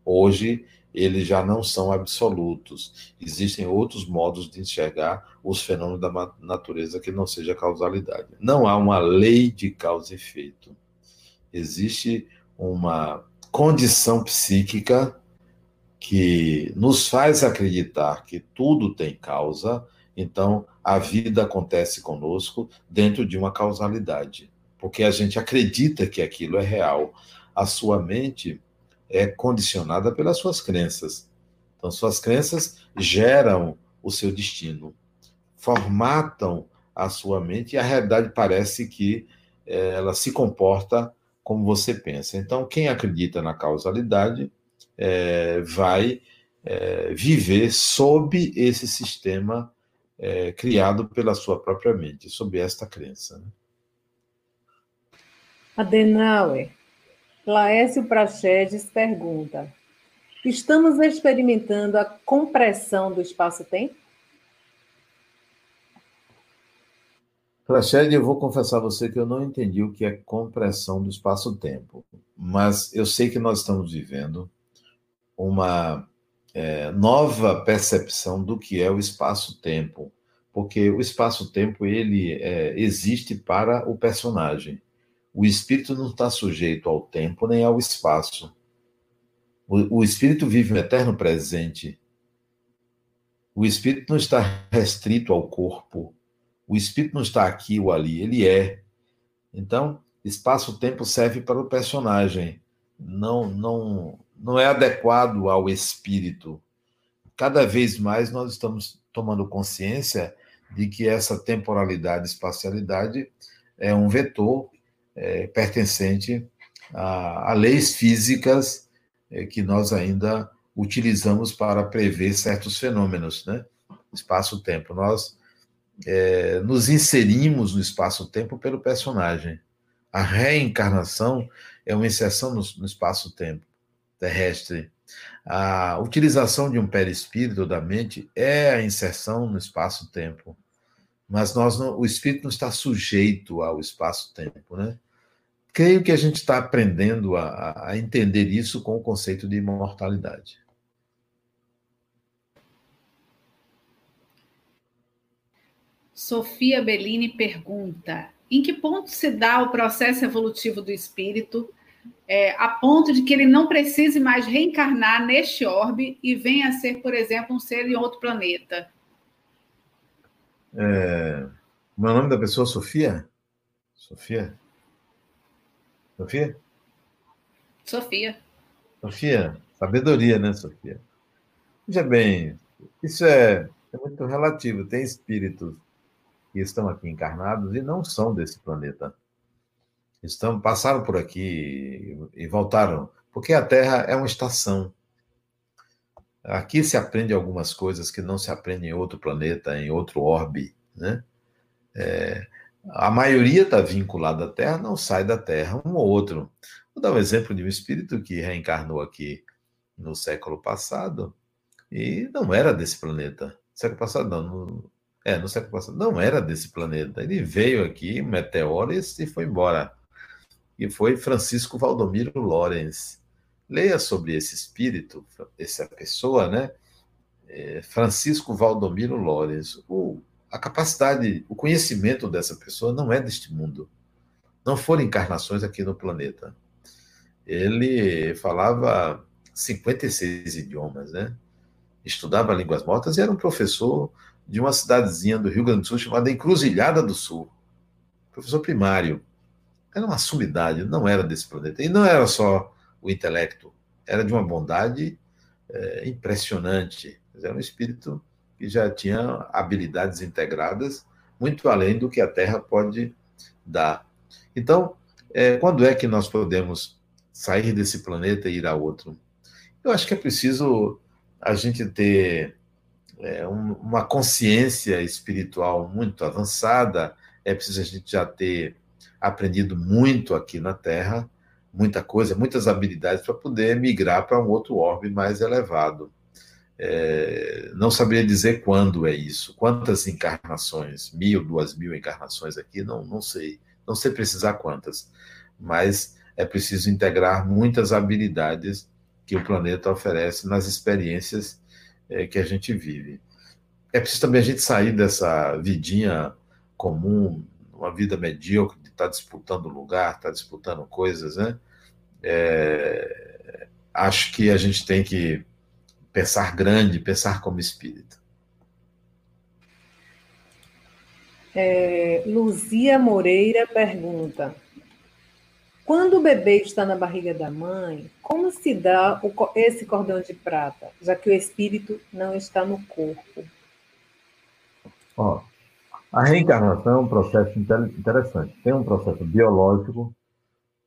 Hoje, eles já não são absolutos. Existem outros modos de enxergar os fenômenos da natureza que não seja causalidade. Não há uma lei de causa e efeito. Existe uma condição psíquica que nos faz acreditar que tudo tem causa, então a vida acontece conosco dentro de uma causalidade, porque a gente acredita que aquilo é real. A sua mente é condicionada pelas suas crenças. Então, suas crenças geram o seu destino, formatam a sua mente e a realidade parece que é, ela se comporta como você pensa. Então, quem acredita na causalidade é, vai é, viver sob esse sistema é, criado pela sua própria mente, sob esta crença. Né? Adenauer, Laércio Prachedes pergunta: Estamos experimentando a compressão do espaço-tempo? Praxed, eu vou confessar a você que eu não entendi o que é compressão do espaço-tempo, mas eu sei que nós estamos vivendo uma é, nova percepção do que é o espaço-tempo, porque o espaço-tempo ele é, existe para o personagem. O espírito não está sujeito ao tempo nem ao espaço. O, o espírito vive um eterno presente. O espírito não está restrito ao corpo. O espírito não está aqui ou ali, ele é. Então, espaço-tempo serve para o personagem. Não, não, não é adequado ao espírito. Cada vez mais nós estamos tomando consciência de que essa temporalidade, espacialidade é um vetor é, pertencente a, a, leis físicas é, que nós ainda utilizamos para prever certos fenômenos, né? Espaço-tempo. Nós é, nos inserimos no espaço-tempo pelo personagem. A reencarnação é uma inserção no, no espaço-tempo terrestre. A utilização de um perispírito da mente é a inserção no espaço-tempo. Mas nós não, o espírito não está sujeito ao espaço-tempo, né? Creio que a gente está aprendendo a, a entender isso com o conceito de imortalidade. Sofia Bellini pergunta: em que ponto se dá o processo evolutivo do espírito é, a ponto de que ele não precise mais reencarnar neste orbe e venha a ser, por exemplo, um ser em outro planeta? É... O nome da pessoa Sofia? Sofia? Sofia? Sofia. Sofia, sabedoria, né, Sofia? Veja bem, isso é, é muito relativo. Tem espíritos que estão aqui encarnados e não são desse planeta estão passaram por aqui e voltaram Porque a Terra é uma estação. Aqui se aprende algumas coisas que não se aprende em outro planeta, em outro orbe, né? É, a maioria está vinculada à Terra, não sai da Terra, um ou outro. Vou dar um exemplo de um espírito que reencarnou aqui no século passado e não era desse planeta. Século passado, não. No, é, no século passado, não era desse planeta. Ele veio aqui, meteoro, e foi embora. E foi Francisco Valdomiro Lorenz. Leia sobre esse espírito, essa pessoa, né? É, Francisco Valdomiro Lorenz. O a capacidade, o conhecimento dessa pessoa não é deste mundo. Não foram encarnações aqui no planeta. Ele falava 56 idiomas, né? Estudava línguas mortas e era um professor de uma cidadezinha do Rio Grande do Sul chamada Encruzilhada do Sul. Professor primário. Era uma sumidade, não era desse planeta. E não era só o intelecto, era de uma bondade é, impressionante. Era um espírito que já tinha habilidades integradas muito além do que a Terra pode dar. Então, é, quando é que nós podemos sair desse planeta e ir a outro? Eu acho que é preciso a gente ter é, um, uma consciência espiritual muito avançada, é preciso a gente já ter aprendido muito aqui na Terra, muita coisa, muitas habilidades para poder migrar para um outro orbe mais elevado. É, não saberia dizer quando é isso, quantas encarnações, mil, duas mil encarnações aqui, não, não sei, não sei precisar quantas, mas é preciso integrar muitas habilidades que o planeta oferece nas experiências é, que a gente vive. É preciso também a gente sair dessa vidinha comum, uma vida medíocre, de estar tá disputando lugar, estar tá disputando coisas, né? É, acho que a gente tem que pensar grande, pensar como espírito. É, Luzia Moreira pergunta: quando o bebê está na barriga da mãe, como se dá o, esse cordão de prata, já que o espírito não está no corpo? Ó, a reencarnação é um processo interessante. Tem um processo biológico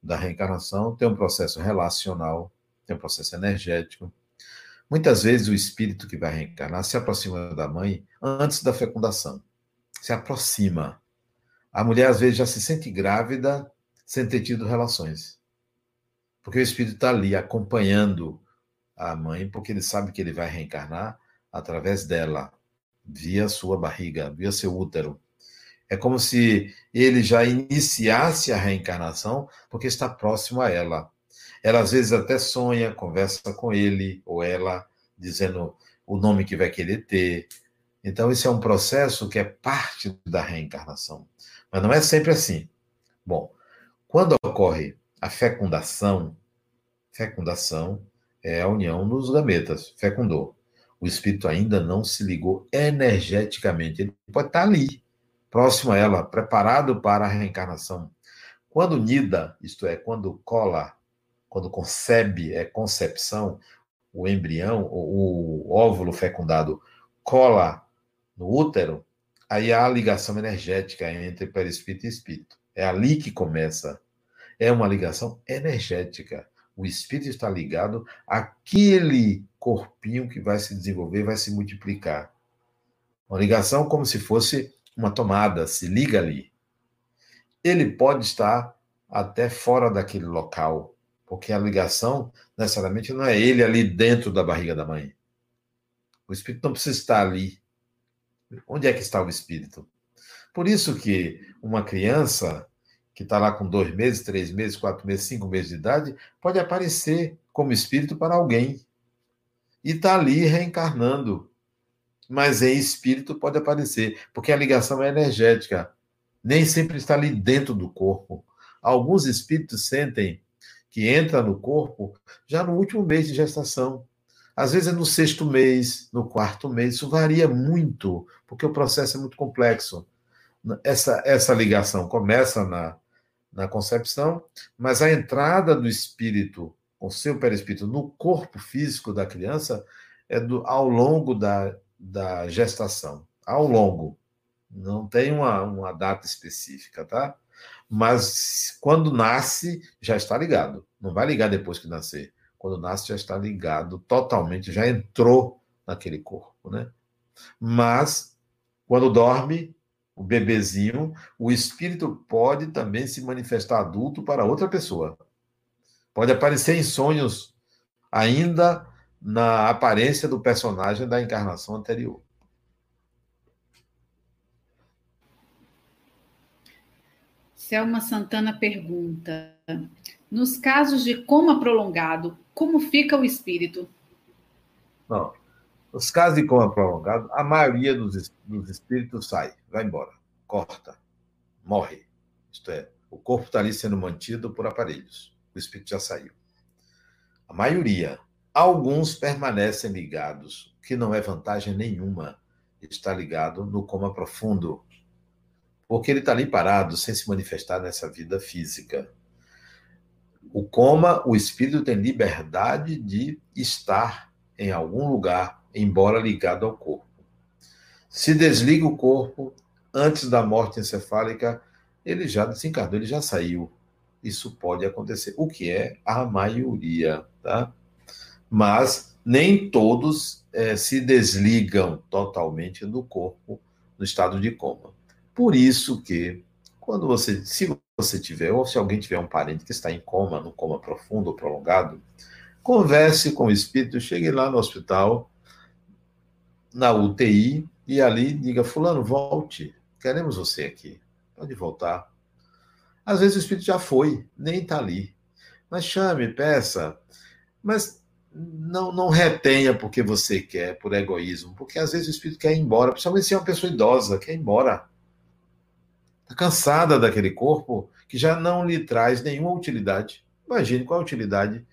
da reencarnação, tem um processo relacional, tem um processo energético, Muitas vezes o espírito que vai reencarnar se aproxima da mãe antes da fecundação. Se aproxima. A mulher, às vezes, já se sente grávida sem ter tido relações. Porque o espírito está ali acompanhando a mãe, porque ele sabe que ele vai reencarnar através dela, via sua barriga, via seu útero. É como se ele já iniciasse a reencarnação, porque está próximo a ela. Ela às vezes até sonha, conversa com ele ou ela, dizendo o nome que vai querer ter. Então, esse é um processo que é parte da reencarnação. Mas não é sempre assim. Bom, quando ocorre a fecundação, fecundação é a união dos gametas, fecundou. O espírito ainda não se ligou energeticamente. Ele pode estar ali, próximo a ela, preparado para a reencarnação. Quando nida, isto é, quando cola quando concebe, é concepção, o embrião, o, o óvulo fecundado cola no útero, aí há a ligação energética entre perispírito e espírito. É ali que começa. É uma ligação energética. O espírito está ligado àquele corpinho que vai se desenvolver, vai se multiplicar. Uma ligação como se fosse uma tomada, se liga ali. Ele pode estar até fora daquele local, porque a ligação, necessariamente, não é ele ali dentro da barriga da mãe. O espírito não precisa estar ali. Onde é que está o espírito? Por isso que uma criança que está lá com dois meses, três meses, quatro meses, cinco meses de idade, pode aparecer como espírito para alguém. E está ali reencarnando. Mas em espírito pode aparecer, porque a ligação é energética. Nem sempre está ali dentro do corpo. Alguns espíritos sentem que entra no corpo já no último mês de gestação. Às vezes é no sexto mês, no quarto mês, isso varia muito, porque o processo é muito complexo. Essa, essa ligação começa na, na concepção, mas a entrada do espírito, com seu perispírito, no corpo físico da criança é do, ao longo da, da gestação. Ao longo. Não tem uma, uma data específica, tá? mas quando nasce, já está ligado. Não vai ligar depois que nascer. Quando nasce, já está ligado totalmente, já entrou naquele corpo, né? Mas, quando dorme, o bebezinho, o espírito pode também se manifestar adulto para outra pessoa. Pode aparecer em sonhos, ainda na aparência do personagem da encarnação anterior. Selma Santana pergunta: nos casos de coma prolongado, como fica o espírito? Não. Nos casos de coma prolongado, a maioria dos, dos espíritos sai, vai embora, corta, morre. Isto é, o corpo está ali sendo mantido por aparelhos. O espírito já saiu. A maioria. Alguns permanecem ligados, que não é vantagem nenhuma estar ligado no coma profundo, porque ele está ali parado, sem se manifestar nessa vida física. O coma, o espírito tem liberdade de estar em algum lugar, embora ligado ao corpo. Se desliga o corpo antes da morte encefálica, ele já desencarnou, ele já saiu. Isso pode acontecer, o que é a maioria, tá? Mas nem todos é, se desligam totalmente do corpo no estado de coma. Por isso que, quando você, se você tiver, ou se alguém tiver um parente que está em coma, num coma profundo ou prolongado, converse com o espírito, chegue lá no hospital, na UTI, e ali diga: Fulano, volte, queremos você aqui, pode voltar. Às vezes o espírito já foi, nem está ali. Mas chame, peça, mas não, não retenha porque você quer, por egoísmo, porque às vezes o espírito quer ir embora, principalmente se é uma pessoa idosa, quer ir embora. Está cansada daquele corpo que já não lhe traz nenhuma utilidade. Imagine qual a utilidade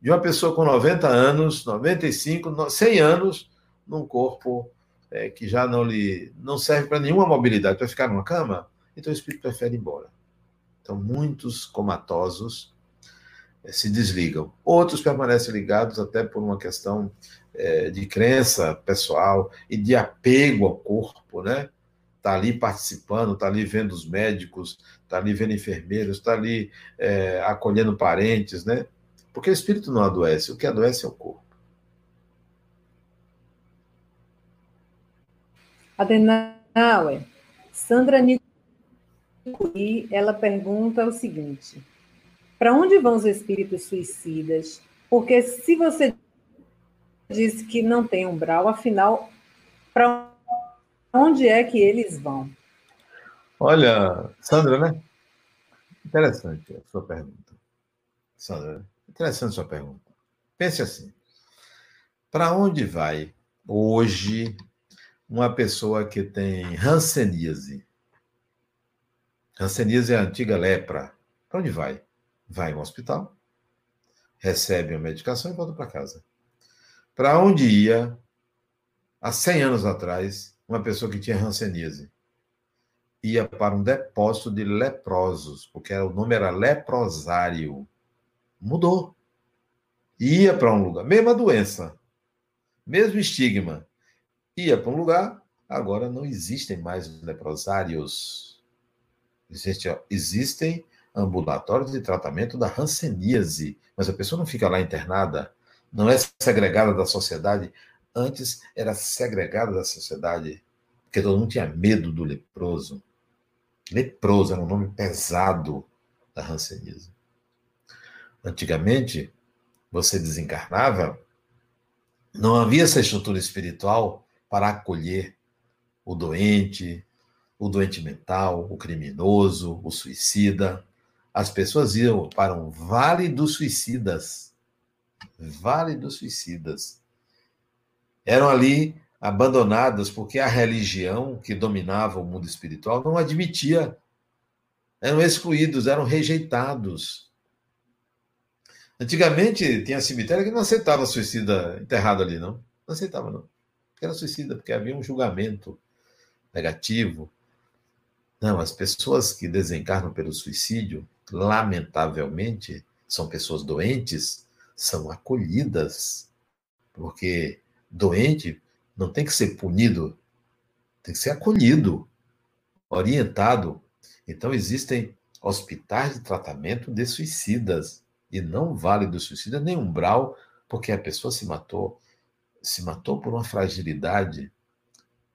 de uma pessoa com 90 anos, 95, 100 anos, num corpo é, que já não lhe não serve para nenhuma mobilidade, para ficar numa cama. Então o espírito prefere ir embora. Então muitos comatosos é, se desligam. Outros permanecem ligados até por uma questão é, de crença pessoal e de apego ao corpo, né? está ali participando, está ali vendo os médicos, está ali vendo enfermeiros, está ali é, acolhendo parentes, né? Porque o espírito não adoece, o que adoece é o corpo. Adenauer, Sandra Nicoli, ela pergunta o seguinte: para onde vão os espíritos suicidas? Porque se você disse que não tem umbral, afinal, para Onde é que eles vão? Olha, Sandra, né? Interessante a sua pergunta. Sandra, interessante a sua pergunta. Pense assim: para onde vai hoje uma pessoa que tem hanseníase? Hanseníase é a antiga lepra. Para onde vai? Vai no hospital, recebe a medicação e volta para casa. Para onde ia há 100 anos atrás uma pessoa que tinha hanseníase ia para um depósito de leprosos, porque o nome era leprosário. Mudou. Ia para um lugar, mesma doença, mesmo estigma. Ia para um lugar, agora não existem mais leprosários. Existe, existem ambulatórios de tratamento da hanseníase, mas a pessoa não fica lá internada, não é segregada da sociedade, antes era segregada da sociedade, porque todo mundo tinha medo do leproso. Leproso era um nome pesado da rancenismo. Antigamente, você desencarnava, não havia essa estrutura espiritual para acolher o doente, o doente mental, o criminoso, o suicida. As pessoas iam para um vale dos suicidas. Vale dos suicidas eram ali abandonadas porque a religião que dominava o mundo espiritual não admitia. Eram excluídos, eram rejeitados. Antigamente tinha cemitério que não aceitava suicida enterrado ali, não. Não aceitava, não. Porque era suicida, porque havia um julgamento negativo. Não, as pessoas que desencarnam pelo suicídio, lamentavelmente, são pessoas doentes, são acolhidas, porque doente não tem que ser punido, tem que ser acolhido, orientado. Então, existem hospitais de tratamento de suicidas. e não vale do suicídio, nem umbral, porque a pessoa se matou, se matou por uma fragilidade,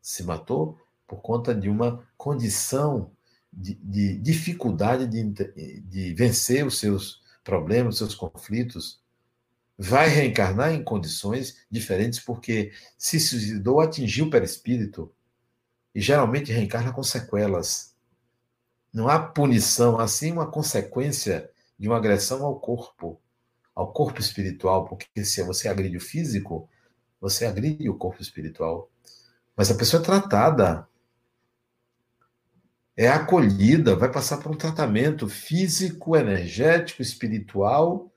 se matou por conta de uma condição de, de dificuldade de, de vencer os seus problemas, os seus conflitos, vai reencarnar em condições diferentes, porque se suicidou, atingiu o perispírito, e geralmente reencarna com sequelas. Não há punição, assim uma consequência de uma agressão ao corpo, ao corpo espiritual, porque se você agride o físico, você agride o corpo espiritual. Mas a pessoa é tratada, é acolhida, vai passar por um tratamento físico, energético, espiritual,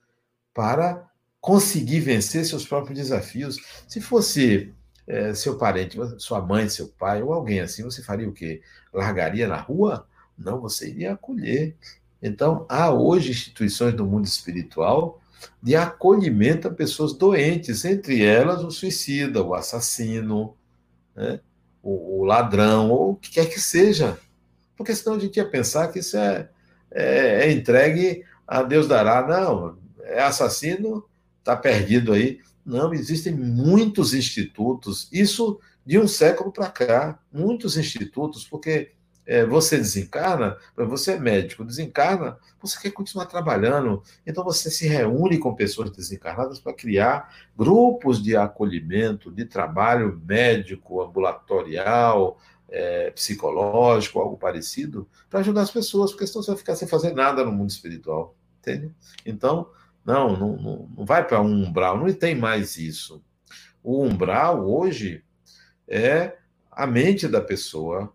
para conseguir vencer seus próprios desafios. Se fosse é, seu parente, sua mãe, seu pai, ou alguém assim, você faria o quê? Largaria na rua? Não, você iria acolher. Então, há hoje instituições no mundo espiritual de acolhimento a pessoas doentes, entre elas o suicida, o assassino, né? o, o, ladrão, ou o que quer que seja. Porque senão a gente ia pensar que isso é, é, é entregue a Deus dará. Não, é assassino, está perdido aí. Não, existem muitos institutos, isso de um século para cá, muitos institutos, porque é, você desencarna, você é médico, desencarna, você quer continuar trabalhando, então você se reúne com pessoas desencarnadas para criar grupos de acolhimento, de trabalho médico, ambulatorial, é, psicológico, algo parecido, para ajudar as pessoas, porque senão você vai ficar sem fazer nada no mundo espiritual, entende? Então, não, não, não, não vai para um umbral, não tem mais isso. O umbral hoje é a mente da pessoa.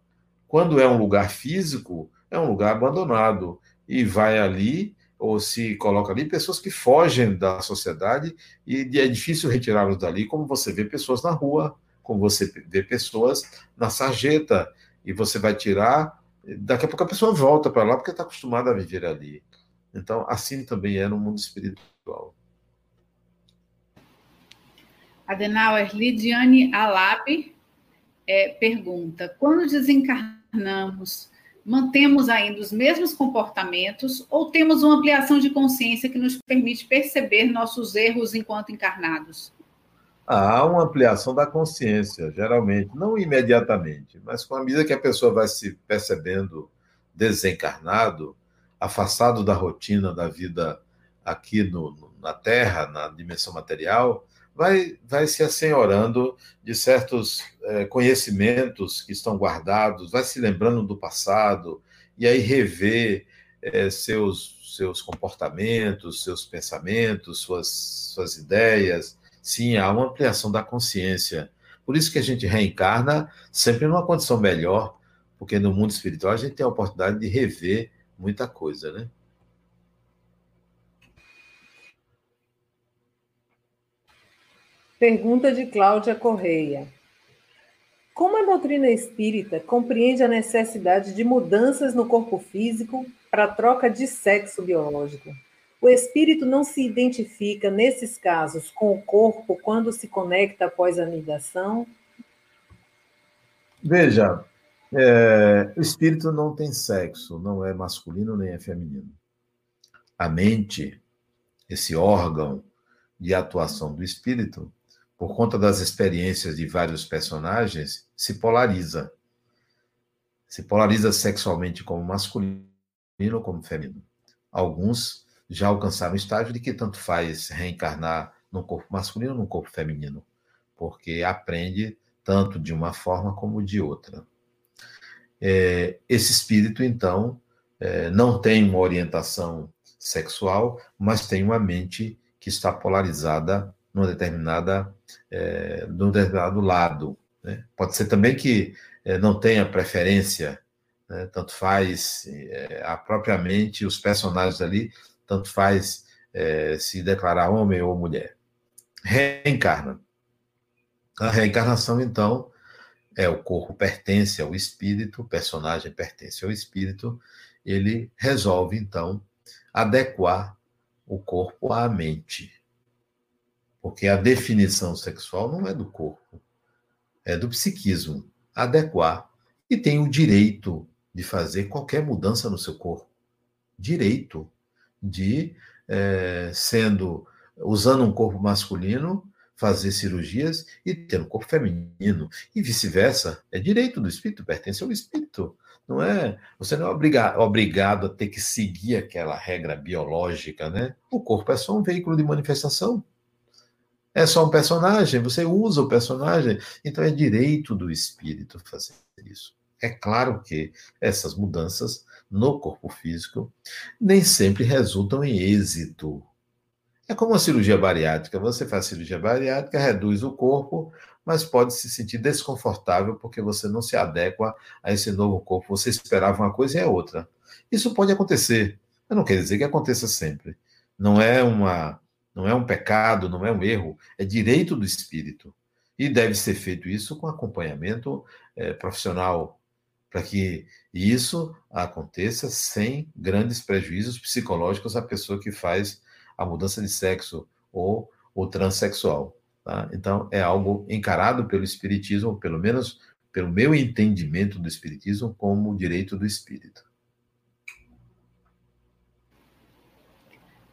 Quando é um lugar físico, é um lugar abandonado. E vai ali, ou se coloca ali, pessoas que fogem da sociedade e é difícil retirá-los dali, como você vê pessoas na rua, como você vê pessoas na sarjeta, e você vai tirar, daqui a pouco a pessoa volta para lá porque está acostumada a viver ali. Então, assim também é no mundo espiritual. Adenauer, Lidiane Alab é, pergunta: quando desencarnamos, mantemos ainda os mesmos comportamentos ou temos uma ampliação de consciência que nos permite perceber nossos erros enquanto encarnados? Há uma ampliação da consciência, geralmente, não imediatamente, mas com a medida que a pessoa vai se percebendo desencarnado, afastado da rotina da vida aqui no, na Terra, na dimensão material, vai, vai se assenhorando de certos é, conhecimentos que estão guardados, vai se lembrando do passado, e aí rever é, seus, seus comportamentos, seus pensamentos, suas, suas ideias. Sim, há uma ampliação da consciência. Por isso que a gente reencarna sempre numa condição melhor, porque no mundo espiritual a gente tem a oportunidade de rever muita coisa, né? Pergunta de Cláudia Correia. Como a doutrina espírita compreende a necessidade de mudanças no corpo físico para troca de sexo biológico? O espírito não se identifica, nesses casos, com o corpo quando se conecta após a anidação? Veja, é, o espírito não tem sexo, não é masculino nem é feminino. A mente, esse órgão de atuação do espírito, por conta das experiências de vários personagens, se polariza. Se polariza sexualmente como masculino ou como feminino. Alguns já alcançaram o estágio de que tanto faz reencarnar num corpo masculino ou num corpo feminino, porque aprende tanto de uma forma como de outra. É, esse espírito, então, é, não tem uma orientação sexual, mas tem uma mente que está polarizada numa determinada, é, num determinado lado. Né? Pode ser também que é, não tenha preferência, né? tanto faz é, a própria mente, os personagens ali, tanto faz é, se declarar homem ou mulher. Reencarna. A reencarnação, então, é o corpo pertence ao espírito, o personagem pertence ao espírito, ele resolve então adequar o corpo à mente. Porque a definição sexual não é do corpo, é do psiquismo. Adequar e tem o direito de fazer qualquer mudança no seu corpo. Direito de é, sendo usando um corpo masculino fazer cirurgias e ter um corpo feminino e vice-versa. É direito do espírito, pertence ao espírito. Não é, você não é obrigado, obrigado a ter que seguir aquela regra biológica, né? O corpo é só um veículo de manifestação. É só um personagem, você usa o personagem, então é direito do espírito fazer isso. É claro que essas mudanças no corpo físico nem sempre resultam em êxito. É como a cirurgia bariátrica. Você faz cirurgia bariátrica, reduz o corpo, mas pode se sentir desconfortável porque você não se adequa a esse novo corpo. Você esperava uma coisa e é outra. Isso pode acontecer. Eu não quer dizer que aconteça sempre. Não é uma, não é um pecado, não é um erro. É direito do espírito e deve ser feito isso com acompanhamento é, profissional para que isso aconteça sem grandes prejuízos psicológicos à pessoa que faz a mudança de sexo ou o transexual. Tá? Então, é algo encarado pelo Espiritismo, pelo menos pelo meu entendimento do Espiritismo, como direito do espírito.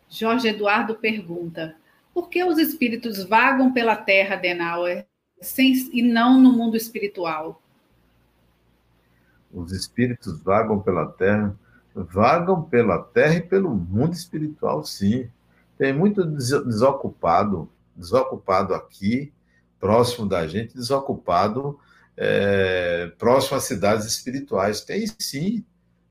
Jorge Eduardo pergunta: por que os espíritos vagam pela terra, Denauer, sem, e não no mundo espiritual? Os espíritos vagam pela terra, vagam pela terra e pelo mundo espiritual, sim. Tem muito desocupado, desocupado aqui, próximo da gente, desocupado é, próximo às cidades espirituais. Tem sim,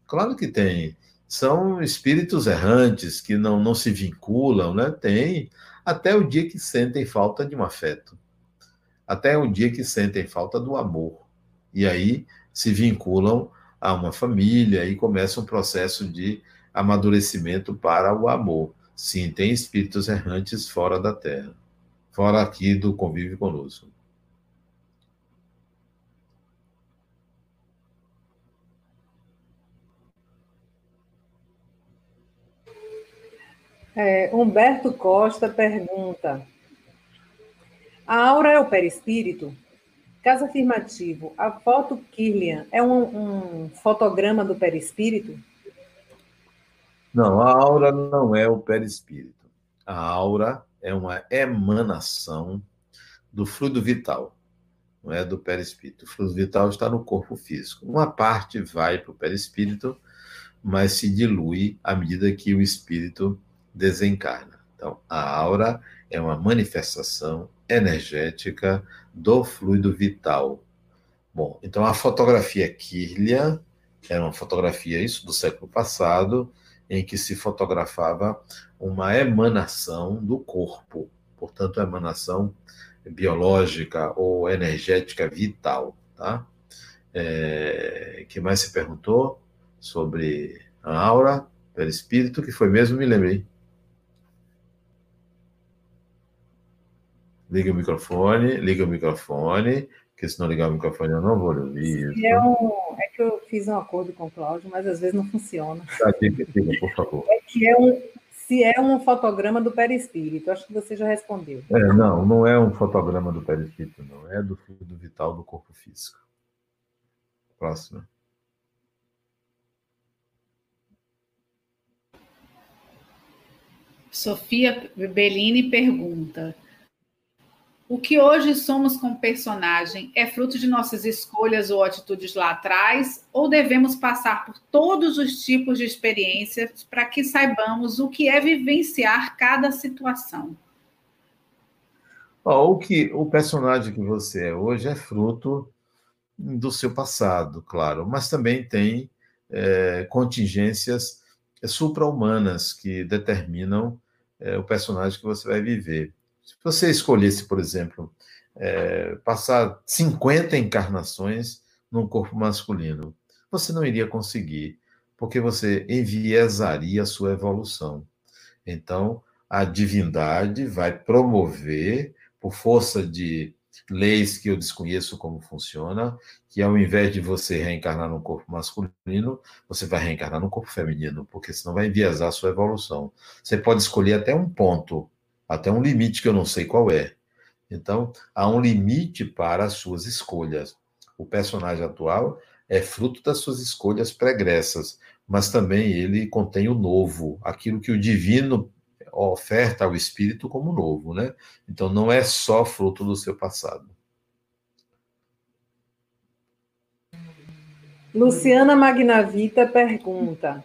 claro que tem. São espíritos errantes que não, não se vinculam, né? Tem, até o dia que sentem falta de um afeto, até o dia que sentem falta do amor. E aí se vinculam a uma família e começa um processo de amadurecimento para o amor. Sim, tem espíritos errantes fora da Terra, fora aqui do convívio conosco. É, Humberto Costa pergunta: A aura é o perispírito? Caso afirmativo, a foto Kirlian é um, um fotograma do perispírito? Não, a aura não é o perispírito. A aura é uma emanação do fluido vital, não é do perispírito. O fluido vital está no corpo físico. Uma parte vai para o perispírito, mas se dilui à medida que o espírito desencarna. Então, a aura é uma manifestação energética do fluido vital. Bom, então a fotografia Kirlian era uma fotografia, isso, do século passado, em que se fotografava uma emanação do corpo, portanto, emanação biológica ou energética vital, tá? É, que mais se perguntou sobre a aura, perispírito, que foi mesmo, me lembrei. Liga o microfone, liga o microfone, porque se não ligar o microfone eu não vou ouvir. É, um, é que eu fiz um acordo com o Cláudio, mas às vezes não funciona. Tá, diga, diga, por favor. É que é um, se é um fotograma do perispírito, acho que você já respondeu. É, não, não é um fotograma do perispírito, não. É do fluido vital do corpo físico. Próxima. Sofia Bellini pergunta: o que hoje somos como personagem é fruto de nossas escolhas ou atitudes lá atrás, ou devemos passar por todos os tipos de experiências para que saibamos o que é vivenciar cada situação? O que o personagem que você é hoje é fruto do seu passado, claro, mas também tem é, contingências supra-humanas que determinam é, o personagem que você vai viver. Se você escolhesse, por exemplo, é, passar 50 encarnações num corpo masculino, você não iria conseguir, porque você enviesaria a sua evolução. Então, a divindade vai promover, por força de leis que eu desconheço como funciona, que ao invés de você reencarnar num corpo masculino, você vai reencarnar num corpo feminino, porque senão vai enviesar a sua evolução. Você pode escolher até um ponto até um limite que eu não sei qual é. Então, há um limite para as suas escolhas. O personagem atual é fruto das suas escolhas pregressas, mas também ele contém o novo, aquilo que o divino oferta ao espírito como novo, né? Então não é só fruto do seu passado. Luciana Magnavita pergunta: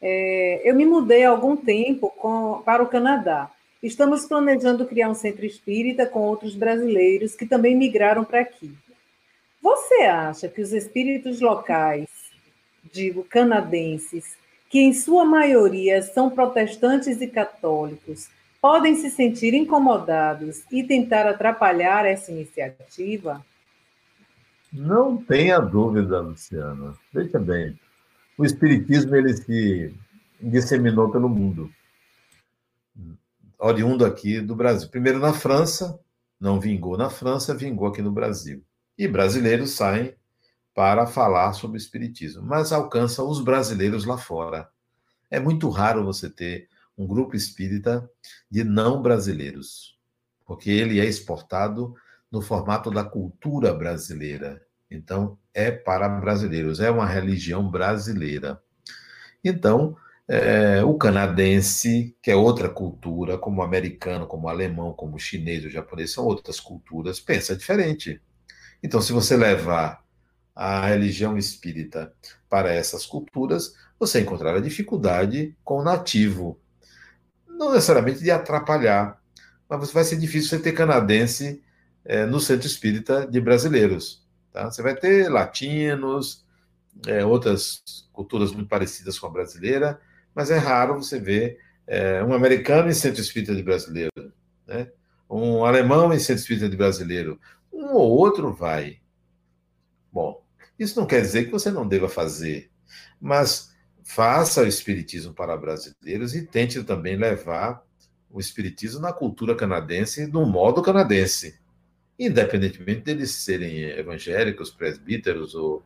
é, Eu me mudei há algum tempo com, para o Canadá. Estamos planejando criar um centro espírita com outros brasileiros que também migraram para aqui. Você acha que os espíritos locais, digo canadenses, que em sua maioria são protestantes e católicos, podem se sentir incomodados e tentar atrapalhar essa iniciativa? Não tenha dúvida, Luciana. Veja bem, o espiritismo ele se disseminou pelo mundo, oriundo aqui do Brasil. Primeiro na França, não vingou na França, vingou aqui no Brasil. E brasileiros saem para falar sobre o espiritismo, mas alcança os brasileiros lá fora. É muito raro você ter um grupo espírita de não brasileiros, porque ele é exportado no formato da cultura brasileira. Então, é para brasileiros, é uma religião brasileira. Então, é, o canadense, que é outra cultura, como o americano, como o alemão, como o chinês, o japonês, são outras culturas, pensa diferente. Então, se você levar a religião espírita para essas culturas, você encontrará dificuldade com o nativo. Não necessariamente de atrapalhar, mas vai ser difícil você ter canadense é, no centro espírita de brasileiros. Tá? Você vai ter latinos, é, outras culturas muito parecidas com a brasileira, mas é raro você ver é, um americano em centro espírita de brasileiro, né? um alemão em centro espírita de brasileiro. Um ou outro vai. Bom, isso não quer dizer que você não deva fazer, mas faça o espiritismo para brasileiros e tente também levar o espiritismo na cultura canadense, no modo canadense independentemente deles serem evangélicos, presbíteros ou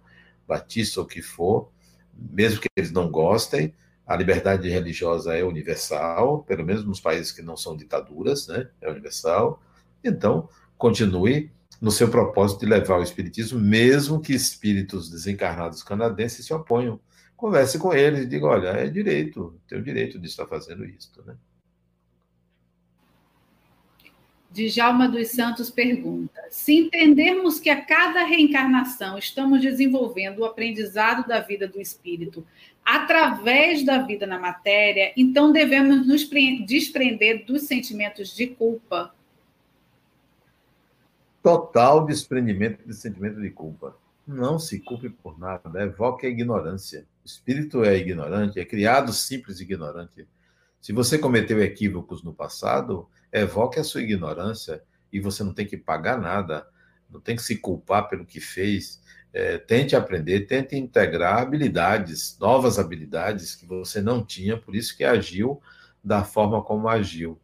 batistas ou o que for, mesmo que eles não gostem, a liberdade religiosa é universal, pelo menos nos países que não são ditaduras, né? É universal. Então, continue no seu propósito de levar o espiritismo, mesmo que espíritos desencarnados canadenses se oponham. Converse com eles diga, olha, é direito, tem o direito de estar fazendo isso, né? Djalma dos Santos pergunta: se entendermos que a cada reencarnação estamos desenvolvendo o aprendizado da vida do espírito através da vida na matéria, então devemos nos desprender dos sentimentos de culpa. Total desprendimento do sentimento de culpa. Não se culpe por nada, evoque a ignorância. O espírito é ignorante, é criado simples e ignorante. Se você cometeu equívocos no passado, evoque a sua ignorância e você não tem que pagar nada, não tem que se culpar pelo que fez. É, tente aprender, tente integrar habilidades, novas habilidades que você não tinha, por isso que agiu da forma como agiu.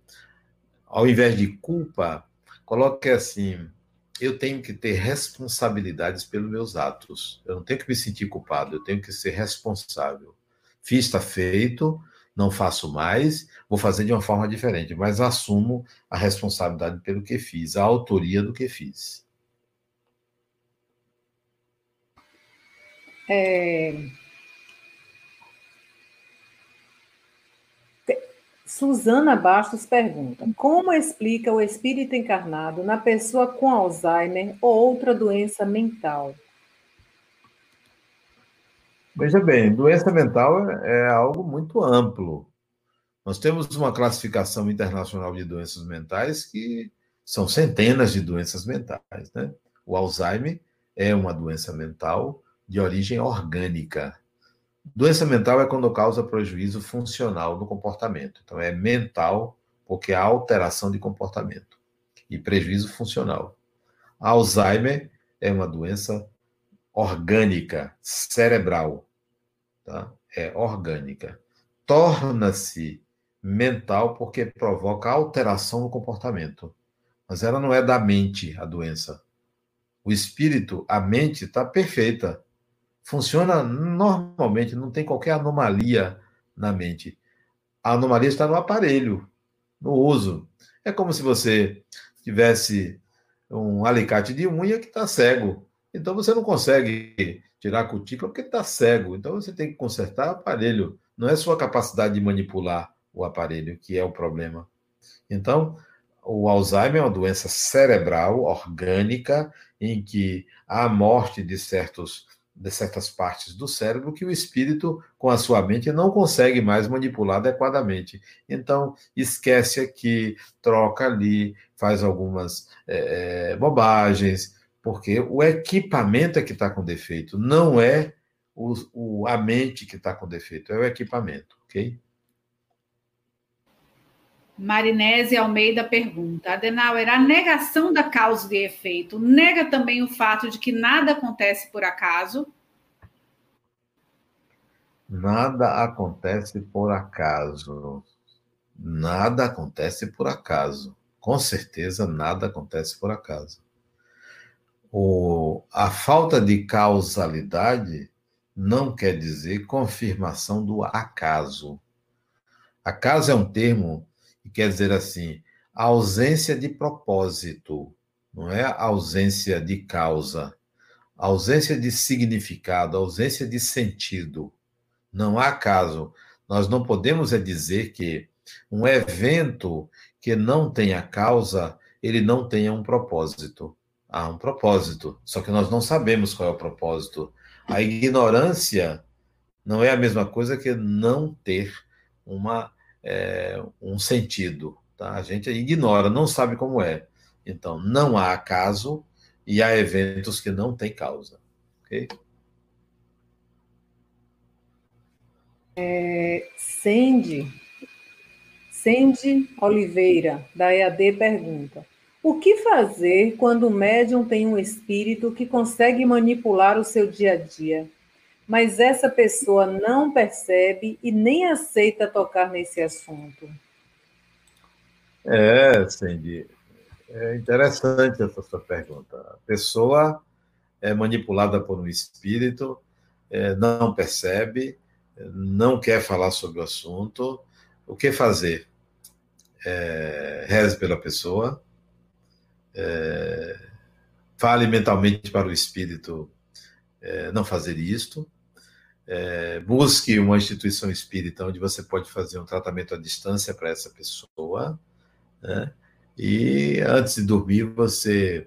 Ao invés de culpa, coloque assim: eu tenho que ter responsabilidades pelos meus atos. Eu não tenho que me sentir culpado, eu tenho que ser responsável. Fiz, está feito, não faço mais, vou fazer de uma forma diferente, mas assumo a responsabilidade pelo que fiz, a autoria do que fiz. É... Suzana Bastos pergunta: Como explica o espírito encarnado na pessoa com Alzheimer ou outra doença mental? Veja bem, doença mental é algo muito amplo. Nós temos uma classificação internacional de doenças mentais que são centenas de doenças mentais. Né? O Alzheimer é uma doença mental de origem orgânica. Doença mental é quando causa prejuízo funcional no comportamento. Então, é mental porque há alteração de comportamento e prejuízo funcional. Alzheimer é uma doença orgânica, cerebral, tá? é orgânica. Torna-se mental porque provoca alteração no comportamento. Mas ela não é da mente, a doença. O espírito, a mente está perfeita. Funciona normalmente, não tem qualquer anomalia na mente. A anomalia está no aparelho, no uso. É como se você tivesse um alicate de unha que está cego. Então você não consegue tirar a cutícula porque está cego. Então você tem que consertar o aparelho. Não é sua capacidade de manipular o aparelho, que é o problema. Então, o Alzheimer é uma doença cerebral, orgânica, em que há morte de, certos, de certas partes do cérebro que o espírito, com a sua mente, não consegue mais manipular adequadamente. Então, esquece aqui, troca ali, faz algumas é, bobagens, porque o equipamento é que está com defeito, não é o, o, a mente que está com defeito, é o equipamento, ok? Marinese Almeida pergunta: Adenauer, a negação da causa e efeito nega também o fato de que nada acontece por acaso? Nada acontece por acaso. Nada acontece por acaso. Com certeza, nada acontece por acaso. O, a falta de causalidade não quer dizer confirmação do acaso. Acaso é um termo que quer dizer assim, ausência de propósito, não é ausência de causa, ausência de significado, ausência de sentido. Não há caso. Nós não podemos é dizer que um evento que não tenha causa, ele não tenha um propósito. Há um propósito, só que nós não sabemos qual é o propósito. A ignorância não é a mesma coisa que não ter uma é, um sentido. Tá? A gente ignora, não sabe como é. Então, não há acaso e há eventos que não têm causa. Ok? É, Sandy, Sandy Oliveira, da EAD, pergunta: O que fazer quando o médium tem um espírito que consegue manipular o seu dia a dia? mas essa pessoa não percebe e nem aceita tocar nesse assunto. É, Cindy, é interessante essa sua pergunta. A pessoa é manipulada por um espírito, é, não percebe, não quer falar sobre o assunto. O que fazer? É, reze pela pessoa, é, fale mentalmente para o espírito é, não fazer isto, é, busque uma instituição espírita onde você pode fazer um tratamento à distância para essa pessoa, né? e antes de dormir você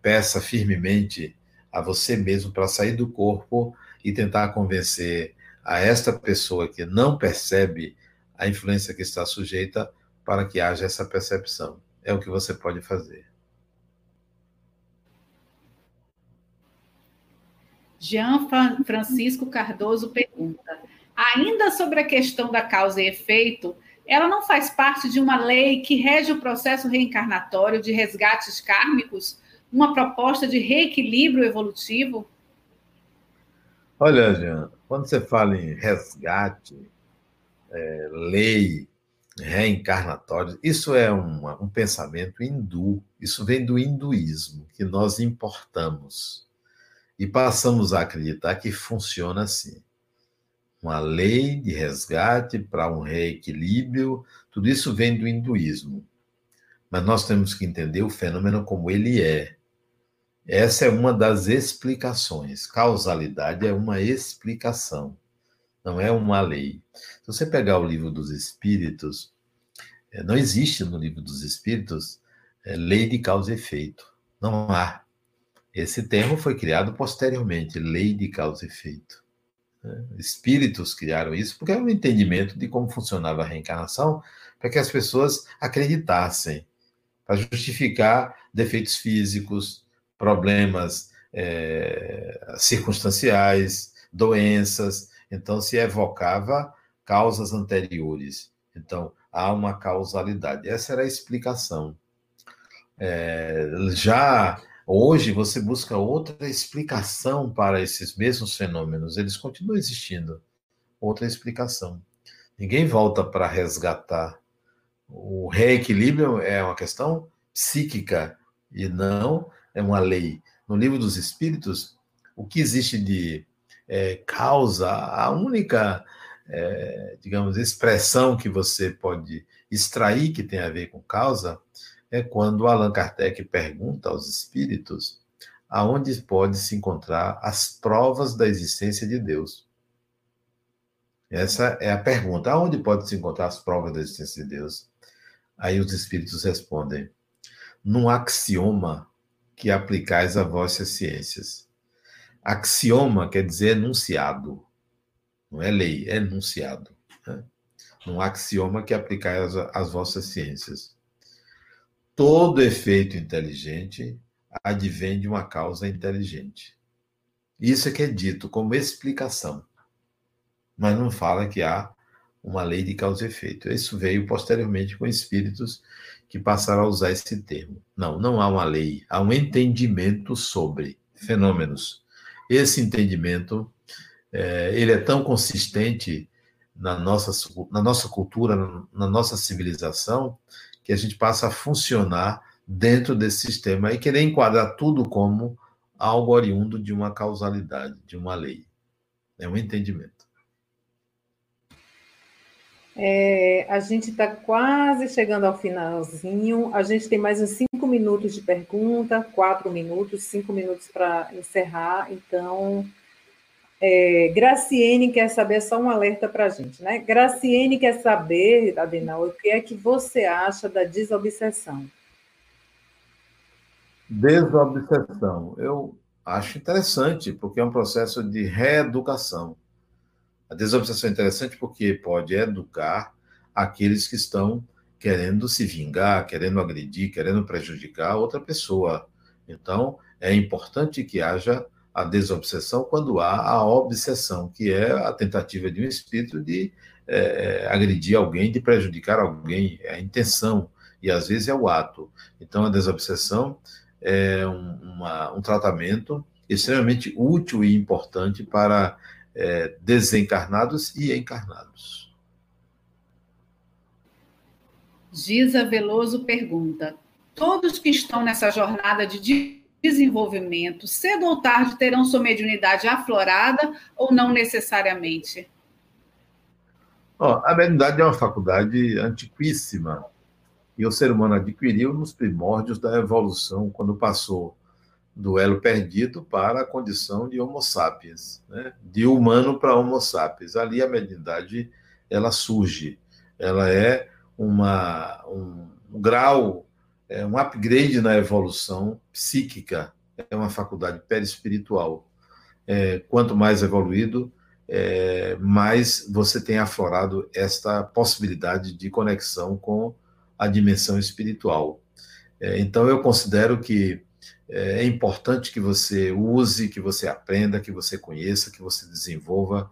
peça firmemente a você mesmo para sair do corpo e tentar convencer a esta pessoa que não percebe a influência que está sujeita para que haja essa percepção. É o que você pode fazer. Jean Francisco Cardoso pergunta: ainda sobre a questão da causa e efeito, ela não faz parte de uma lei que rege o processo reencarnatório de resgates kármicos? Uma proposta de reequilíbrio evolutivo? Olha, Jean, quando você fala em resgate, é, lei, reencarnatório, isso é um, um pensamento hindu, isso vem do hinduísmo, que nós importamos e passamos a acreditar que funciona assim. Uma lei de resgate para um reequilíbrio, tudo isso vem do hinduísmo. Mas nós temos que entender o fenômeno como ele é. Essa é uma das explicações. Causalidade é uma explicação, não é uma lei. Se você pegar o livro dos Espíritos, é, não existe no livro dos Espíritos é, lei de causa e efeito. Não há. Esse termo foi criado posteriormente, lei de causa e efeito. Né? Espíritos criaram isso porque era um entendimento de como funcionava a reencarnação, para que as pessoas acreditassem, para justificar defeitos físicos, problemas é, circunstanciais, doenças. Então, se evocava causas anteriores. Então, há uma causalidade. Essa era a explicação. É, já Hoje você busca outra explicação para esses mesmos fenômenos, eles continuam existindo. Outra explicação. Ninguém volta para resgatar. O reequilíbrio é uma questão psíquica e não é uma lei. No livro dos Espíritos, o que existe de é, causa, a única, é, digamos, expressão que você pode extrair que tem a ver com causa é quando Allan Kardec pergunta aos espíritos aonde pode se encontrar as provas da existência de Deus. Essa é a pergunta. Aonde pode se encontrar as provas da existência de Deus? Aí os espíritos respondem: num axioma que aplicais a vossas ciências. Axioma quer dizer enunciado, não é lei, é enunciado. Né? Num axioma que aplicais às vossas ciências. Todo efeito inteligente advém de uma causa inteligente. Isso é que é dito como explicação, mas não fala que há uma lei de causa e efeito. Isso veio posteriormente com espíritos que passaram a usar esse termo. Não, não há uma lei, há um entendimento sobre fenômenos. Esse entendimento é, ele é tão consistente na nossa, na nossa cultura, na nossa civilização, que a gente passa a funcionar dentro desse sistema e querer enquadrar tudo como algo oriundo de uma causalidade, de uma lei. É um entendimento. É, a gente está quase chegando ao finalzinho. A gente tem mais uns cinco minutos de pergunta, quatro minutos, cinco minutos para encerrar. Então, é, Graciene quer saber, só um alerta para a gente, né? Graciene quer saber, Adenal, o que é que você acha da desobsessão? Desobsessão. Eu acho interessante, porque é um processo de reeducação. A desobsessão é interessante porque pode educar aqueles que estão querendo se vingar, querendo agredir, querendo prejudicar outra pessoa. Então, é importante que haja a desobsessão quando há a obsessão, que é a tentativa de um espírito de é, agredir alguém, de prejudicar alguém, é a intenção, e às vezes é o ato. Então, a desobsessão é um, uma, um tratamento extremamente útil e importante para é, desencarnados e encarnados. Giza Veloso pergunta: todos que estão nessa jornada de desenvolvimento, cedo ou tarde terão sua mediunidade aflorada ou não necessariamente? Oh, a mediunidade é uma faculdade antiquíssima e o ser humano adquiriu nos primórdios da evolução, quando passou do elo perdido para a condição de Homo sapiens, né? de humano para Homo sapiens. Ali a mediunidade ela surge, ela é uma, um, grau, é um upgrade na evolução psíquica, é uma faculdade perispiritual. É, quanto mais evoluído, é, mais você tem aflorado esta possibilidade de conexão com a dimensão espiritual. É, então, eu considero que é, é importante que você use, que você aprenda, que você conheça, que você desenvolva,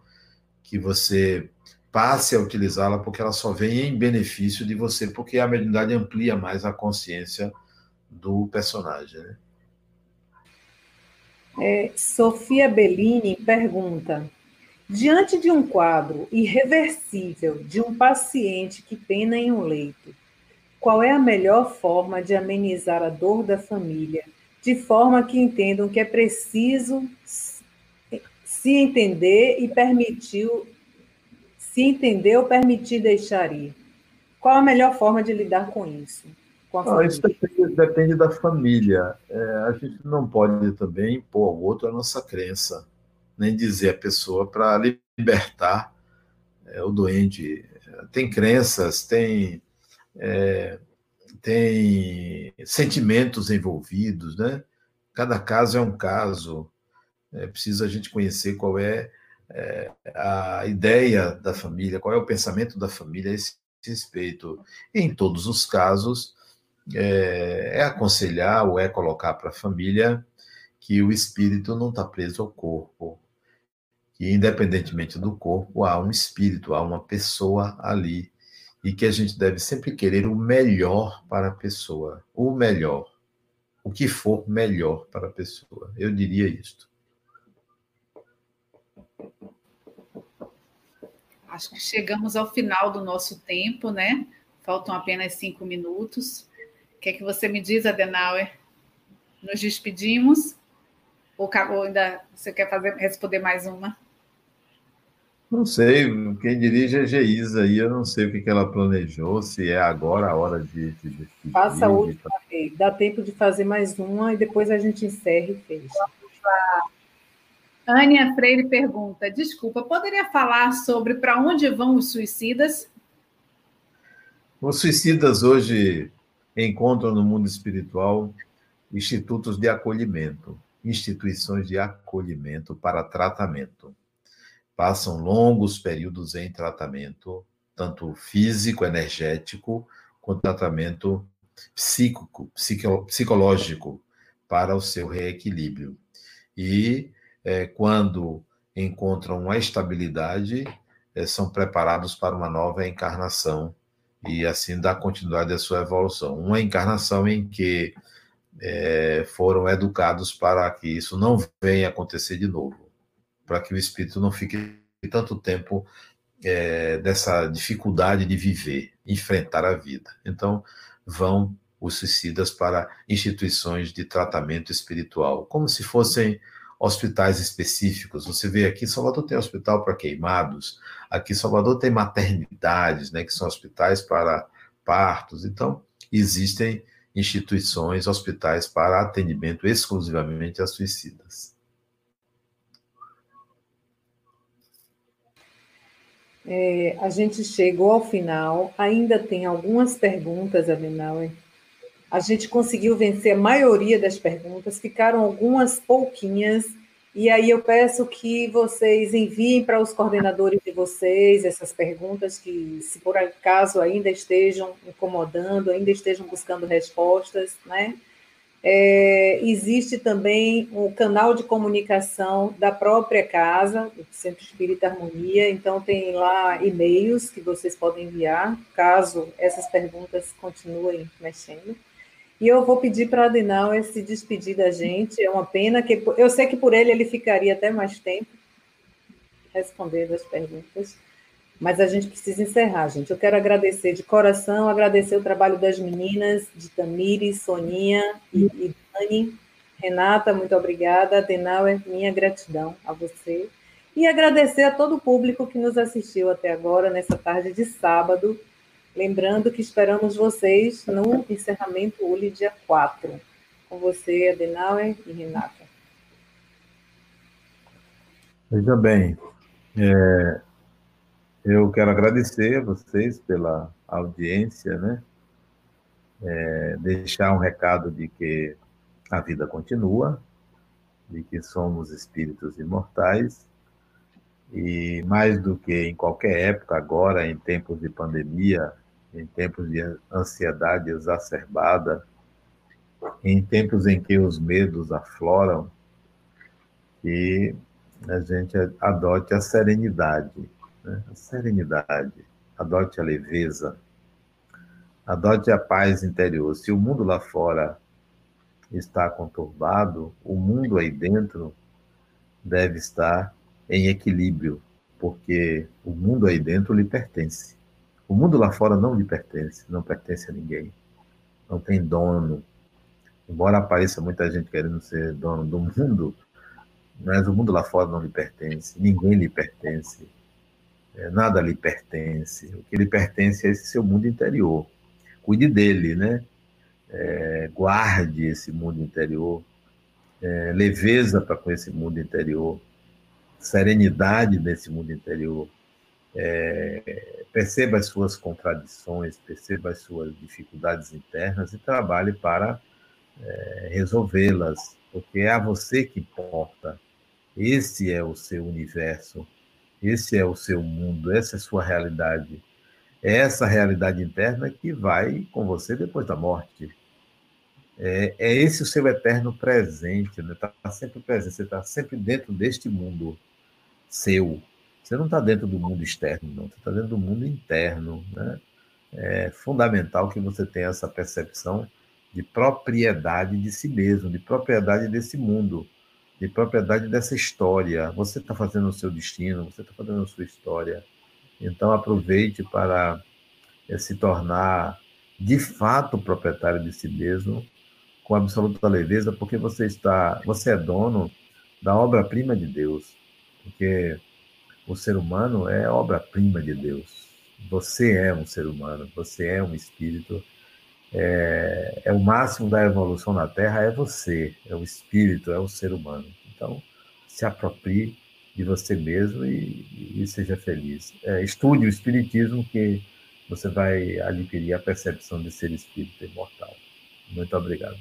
que você passe a utilizá-la, porque ela só vem em benefício de você, porque a mediunidade amplia mais a consciência do personagem. Né? É, Sofia Bellini pergunta: diante de um quadro irreversível de um paciente que pena em um leito, qual é a melhor forma de amenizar a dor da família de forma que entendam que é preciso se entender e permitir, se entender ou permitir deixar ir. Qual a melhor forma de lidar com isso? Com ah, isso depende, depende, da família. É, a gente não pode também impor ao outro a nossa crença, nem dizer a pessoa para libertar é, o doente. Tem crenças, tem é, tem sentimentos envolvidos, né? Cada caso é um caso. É preciso a gente conhecer qual é, é a ideia da família, qual é o pensamento da família a esse respeito. Em todos os casos, é, é aconselhar ou é colocar para a família que o espírito não está preso ao corpo, que independentemente do corpo há um espírito, há uma pessoa ali e que a gente deve sempre querer o melhor para a pessoa, o melhor, o que for melhor para a pessoa. Eu diria isto. Acho que chegamos ao final do nosso tempo, né? Faltam apenas cinco minutos. O que é que você me diz, Adenauer? Nos despedimos? Ou ainda você quer fazer, responder mais uma? Não sei, quem dirige é Geisa aí, eu não sei o que, que ela planejou, se é agora a hora de, de decidir. Faça a última vez, dá tempo de fazer mais uma e depois a gente encerra e fecha. Ania Freire pergunta: desculpa, poderia falar sobre para onde vão os suicidas? Os suicidas hoje encontram no mundo espiritual institutos de acolhimento, instituições de acolhimento para tratamento. Passam longos períodos em tratamento, tanto físico, energético, quanto tratamento psíquico, psicológico, para o seu reequilíbrio. E é, quando encontram a estabilidade, é, são preparados para uma nova encarnação e assim dá continuidade à sua evolução. Uma encarnação em que é, foram educados para que isso não venha acontecer de novo, para que o espírito não fique tanto tempo é, dessa dificuldade de viver, enfrentar a vida. Então, vão os suicidas para instituições de tratamento espiritual, como se fossem hospitais específicos. Você vê aqui, Salvador tem hospital para queimados, aqui Salvador tem maternidades, né, que são hospitais para partos. Então, existem instituições, hospitais para atendimento exclusivamente a suicidas. É, a gente chegou ao final, ainda tem algumas perguntas, Adenauer. A gente conseguiu vencer a maioria das perguntas, ficaram algumas pouquinhas, e aí eu peço que vocês enviem para os coordenadores de vocês essas perguntas que, se por acaso ainda estejam incomodando, ainda estejam buscando respostas, né? É, existe também o canal de comunicação da própria casa, do Centro Espírita Harmonia, então tem lá e-mails que vocês podem enviar, caso essas perguntas continuem mexendo. E eu vou pedir para Adenauer se despedir da gente. É uma pena que eu sei que por ele ele ficaria até mais tempo respondendo as perguntas, mas a gente precisa encerrar, gente. Eu quero agradecer de coração, agradecer o trabalho das meninas, de Tamires, Soninha e, e Dani. Renata, muito obrigada. Adenauer, minha gratidão a você. E agradecer a todo o público que nos assistiu até agora, nessa tarde de sábado. Lembrando que esperamos vocês no encerramento ULI dia 4. Com você, Adenauer e Renata. Veja bem, é, eu quero agradecer a vocês pela audiência, né? É, deixar um recado de que a vida continua, de que somos espíritos imortais e mais do que em qualquer época agora, em tempos de pandemia, em tempos de ansiedade exacerbada, em tempos em que os medos afloram, que a gente adote a serenidade, né? a serenidade, adote a leveza, adote a paz interior. Se o mundo lá fora está conturbado, o mundo aí dentro deve estar em equilíbrio, porque o mundo aí dentro lhe pertence. O mundo lá fora não lhe pertence, não pertence a ninguém. Não tem dono. Embora apareça muita gente querendo ser dono do mundo, mas o mundo lá fora não lhe pertence, ninguém lhe pertence, é, nada lhe pertence. O que lhe pertence é esse seu mundo interior. Cuide dele, né? É, guarde esse mundo interior, é, leveza para com esse mundo interior, serenidade nesse mundo interior é, perceba as suas contradições, perceba as suas dificuldades internas e trabalhe para é, resolvê-las, porque é a você que importa. Esse é o seu universo, esse é o seu mundo, essa é a sua realidade. É essa realidade interna que vai com você depois da morte. É, é esse o seu eterno presente, está né? Tá sempre presente, você está sempre dentro deste mundo seu, você não está dentro do mundo externo, não. Você está dentro do mundo interno. Né? É fundamental que você tenha essa percepção de propriedade de si mesmo, de propriedade desse mundo, de propriedade dessa história. Você está fazendo o seu destino, você está fazendo a sua história. Então, aproveite para é, se tornar de fato proprietário de si mesmo, com absoluta leveza, porque você está, você é dono da obra-prima de Deus. Porque o ser humano é obra-prima de Deus. Você é um ser humano, você é um espírito. É, é, o máximo da evolução na Terra, é você, é o espírito, é o ser humano. Então, se aproprie de você mesmo e, e seja feliz. É, estude o Espiritismo, que você vai adquirir a percepção de ser espírito imortal. Muito obrigado.